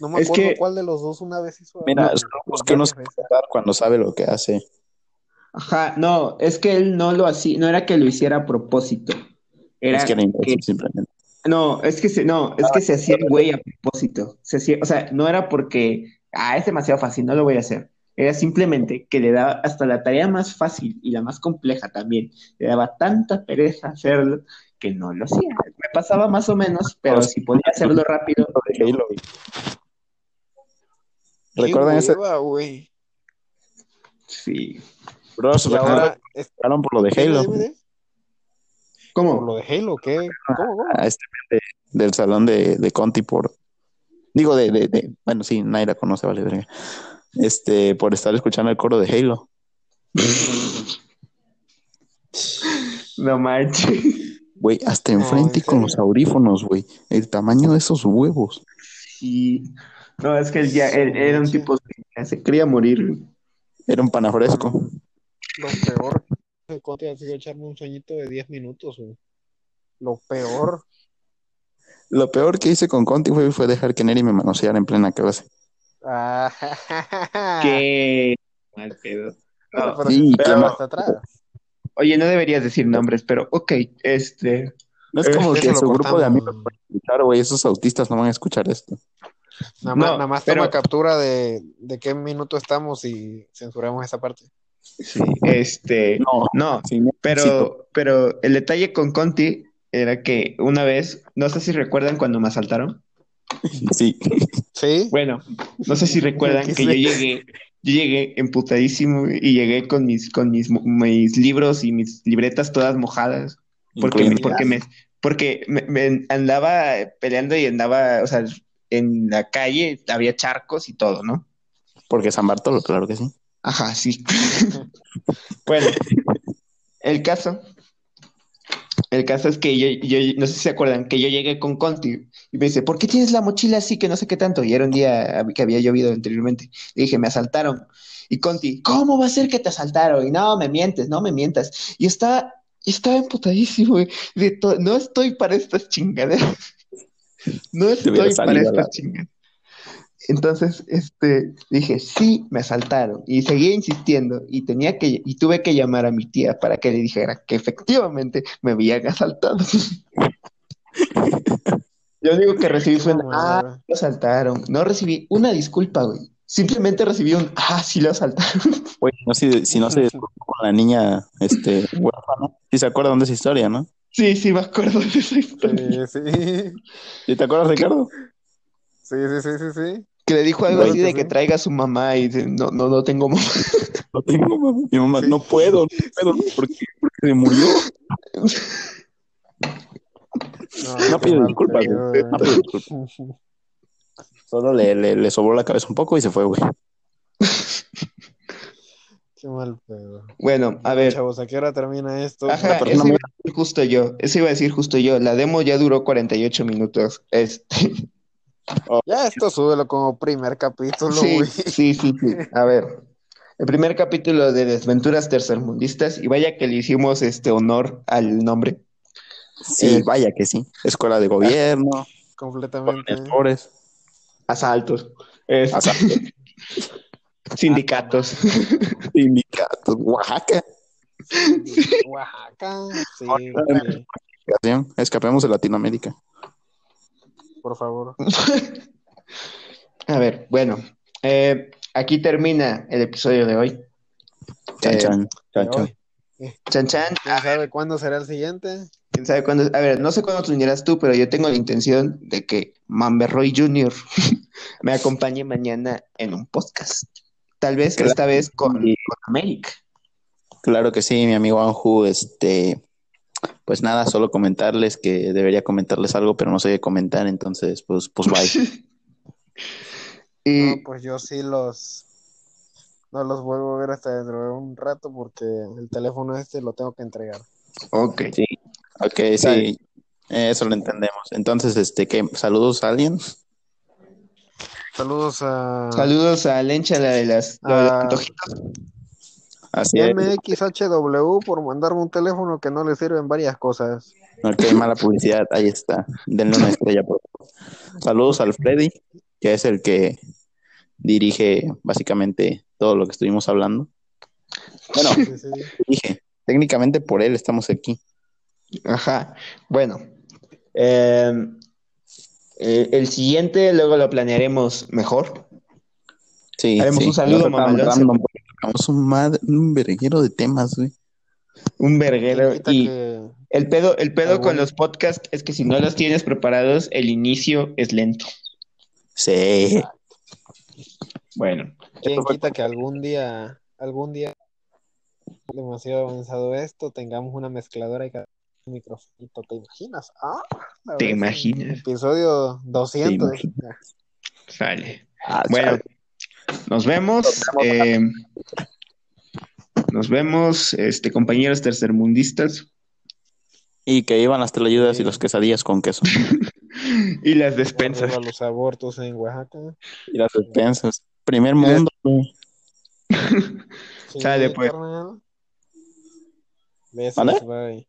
Speaker 1: no me
Speaker 2: Es
Speaker 1: acuerdo
Speaker 2: que-
Speaker 1: cuál de los dos una vez hizo
Speaker 3: Mira,
Speaker 1: algo,
Speaker 3: los que uno se cuando sabe lo que hace.
Speaker 2: Ajá, no, es que él no lo hacía, no era que lo hiciera a propósito. Era
Speaker 3: es que era
Speaker 2: que-
Speaker 3: simplemente.
Speaker 2: No, es que se, no, es que se hacía el güey a propósito. Se hacía, o sea, no era porque, ah, es demasiado fácil, no lo voy a hacer. Era simplemente que le daba hasta la tarea más fácil y la más compleja también. Le daba tanta pereza hacerlo que no lo hacía. Me pasaba más o menos, pero si podía hacerlo rápido,
Speaker 3: Lo.
Speaker 1: Qué
Speaker 3: ¿Recuerdan ese?
Speaker 2: sí.
Speaker 3: Bros,
Speaker 1: Y
Speaker 3: ¿recuerdan
Speaker 1: ahora, es-
Speaker 3: por lo de Halo?
Speaker 1: dime, dime.
Speaker 2: ¿Cómo?
Speaker 1: por lo de Halo, ¿qué? ¿Cómo, cómo?
Speaker 3: A este de- del salón de, de Conti por. Digo, de, de, de- Bueno, sí, Naira conoce, vale, verga. Este, por estar escuchando el coro de Halo.
Speaker 2: No manches.
Speaker 3: Güey, hasta
Speaker 1: No,
Speaker 3: enfrente
Speaker 1: ¿en
Speaker 3: con los audífonos, güey. El tamaño de esos huevos.
Speaker 2: Sí. No, es que él ya él- era un tipo que se quería morir.
Speaker 3: Era un pana fresco.
Speaker 1: Lo peor que Conti ha sido echarme un sueñito de 10 minutos, güey. Lo peor.
Speaker 3: Lo peor que hice con Conti fue, fue dejar que Neri me manoseara en plena clase.
Speaker 1: Ah,
Speaker 2: Qué mal pedo. No,
Speaker 1: pero
Speaker 3: sí,
Speaker 1: hasta atrás.
Speaker 2: Oye, no deberías decir nombres, pero ok, este.
Speaker 3: No es
Speaker 2: Eh,
Speaker 3: como
Speaker 1: eso
Speaker 3: que su grupo de amigos pueden escuchar, güey. Esos autistas no van a escuchar esto.
Speaker 1: Nada más,
Speaker 2: No,
Speaker 1: nada más
Speaker 2: pero-
Speaker 1: toma captura de, de qué minuto estamos y censuramos esa parte.
Speaker 2: Sí, este.
Speaker 3: No,
Speaker 2: No,
Speaker 3: sí,
Speaker 2: pero, pero el detalle con Conti era que una vez, no sé si recuerdan cuando me asaltaron.
Speaker 3: Sí.
Speaker 1: ¿Sí?
Speaker 2: Bueno, no sé si recuerdan
Speaker 1: ¿Qué
Speaker 2: que yo llegué, yo llegué emputadísimo y llegué con mis, con mis, mis libros y mis libretas todas mojadas. Porque, me, porque me, porque me, me andaba peleando y andaba, o sea, en la calle había charcos y todo, ¿no?
Speaker 3: Porque San Bartolo, claro que sí.
Speaker 2: Ajá, sí. Bueno, el caso, el caso es que yo, yo, no sé si se acuerdan, que yo llegué con Conti y me dice, ¿por qué tienes la mochila así que no sé qué tanto? Y era un día que había llovido anteriormente. Le dije, me asaltaron. Y Conti, ¿cómo va a ser que te asaltaron? Y no, me mientes, no me mientas. Y estaba, estaba emputadísimo. De no estoy para estas chingaderas. No estoy para estas chingaderas. Entonces, este, dije, sí, me asaltaron. Y seguía insistiendo y tenía que, y tuve que llamar a mi tía para que le dijera que efectivamente me habían asaltado. Yo digo que recibí fue, un, ah, lo asaltaron. No recibí una disculpa, güey. Simplemente recibí un, ah, sí lo asaltaron.
Speaker 3: Güey, no sé si no se disculpó con la niña este, huérfana. Si se acuerdan de esa historia, ¿no?
Speaker 2: Sí, sí, me acuerdo de esa historia.
Speaker 1: Sí, sí.
Speaker 3: ¿Sí te acuerdas, Ricardo?
Speaker 1: Sí, sí, sí, sí, sí.
Speaker 2: Que le dijo algo así de que traiga a su mamá y dice, no, no, no tengo mamá.
Speaker 3: No tengo mamá. Mi mamá,
Speaker 1: Sí.
Speaker 3: no puedo, no puedo, porque, porque se murió. No
Speaker 1: qué
Speaker 3: pido disculpas, güey. No pido disculpas. Solo le, le, le sobró la cabeza un poco y se fue, güey.
Speaker 1: Qué mal pedo.
Speaker 2: Bueno, a ver.
Speaker 1: Chavos, ¿a qué hora termina esto?
Speaker 2: Ajá, eso iba a decir justo yo. Eso iba a decir justo yo. La demo ya duró 48 minutos. Este,
Speaker 1: Ya esto súbelo como primer capítulo,
Speaker 2: sí,
Speaker 1: güey.
Speaker 2: sí, sí, sí. A ver. El primer capítulo de Desventuras Tercermundistas, y vaya que le hicimos este honor al nombre.
Speaker 3: Sí,
Speaker 2: Eh.
Speaker 3: vaya que sí. Escuela de gobierno,
Speaker 1: Completamente.
Speaker 3: pobres,
Speaker 2: Asaltos. Este,
Speaker 3: asaltos,
Speaker 2: sindicatos.
Speaker 3: sindicatos, Oaxaca.
Speaker 1: Oaxaca, sí,
Speaker 3: Oaxaca. Escapemos de Latinoamérica.
Speaker 1: Por favor.
Speaker 2: A ver, bueno. eh, aquí termina el episodio de hoy.
Speaker 3: Chan,
Speaker 2: Eh,
Speaker 3: chan, chan, chan.
Speaker 2: Chan Chan.
Speaker 1: ¿Quién sabe cuándo será el siguiente?
Speaker 2: ¿Quién sabe cuándo? A ver, no sé cuándo te unirás tú, pero yo tengo la intención de que Mamberroy Jr. me acompañe mañana en un podcast. Tal vez
Speaker 3: Claro.
Speaker 2: esta vez con, con América.
Speaker 3: Claro que sí, mi amigo Anju, este, pues nada, solo comentarles que debería comentarles algo, pero no sé qué comentar, entonces, pues, pues bye.
Speaker 2: Y
Speaker 1: No, pues yo sí los no los vuelvo a ver hasta dentro de un rato porque el teléfono este lo tengo que entregar.
Speaker 2: ok.
Speaker 3: Sí. Ok, sí, eso lo entendemos. Entonces, este, ¿qué? ¿Saludos a alguien?
Speaker 1: Saludos a
Speaker 2: Saludos a Lencha, la de las la de los
Speaker 1: Ah.
Speaker 3: Así.
Speaker 1: MXHW por mandarme un teléfono que no le sirven varias cosas.
Speaker 3: Ok, mala publicidad. Ahí está. Denle una estrella, por favor. Saludos al Freddy, que es el que dirige básicamente todo lo que estuvimos hablando. Bueno,
Speaker 1: Sí, sí.
Speaker 3: dije, técnicamente por él estamos aquí.
Speaker 2: Ajá. Bueno. eh, eh, el siguiente luego lo planearemos mejor.
Speaker 3: Sí,
Speaker 2: Haremos
Speaker 3: sí.
Speaker 2: un saludo, mamalón.
Speaker 3: Tocamos un, mad- un verguero de temas, güey.
Speaker 2: Un verguero. Y
Speaker 1: que-
Speaker 2: el pedo, el pedo con los podcasts es que si no los tienes preparados, el inicio es lento.
Speaker 3: Sí.
Speaker 2: Bueno.
Speaker 1: ¿Quién quita que algún día, algún día demasiado avanzado esto, tengamos una mezcladora y cada microfonito? ¿Te imaginas? Ah,
Speaker 2: ¿Te imaginas?
Speaker 1: Episodio 200.
Speaker 3: imaginas?
Speaker 2: Sale.
Speaker 3: Ah,
Speaker 2: Bueno,
Speaker 3: chale.
Speaker 2: Nos vemos. eh, nos vemos, este, compañeros tercermundistas
Speaker 3: Y que iban las telayudas y los quesadillas con queso.
Speaker 2: y las despensas.
Speaker 1: Los abortos en Oaxaca.
Speaker 3: Y las despensas. Primer mundo,
Speaker 2: Sale, pues.
Speaker 1: carnal. Besos, bye.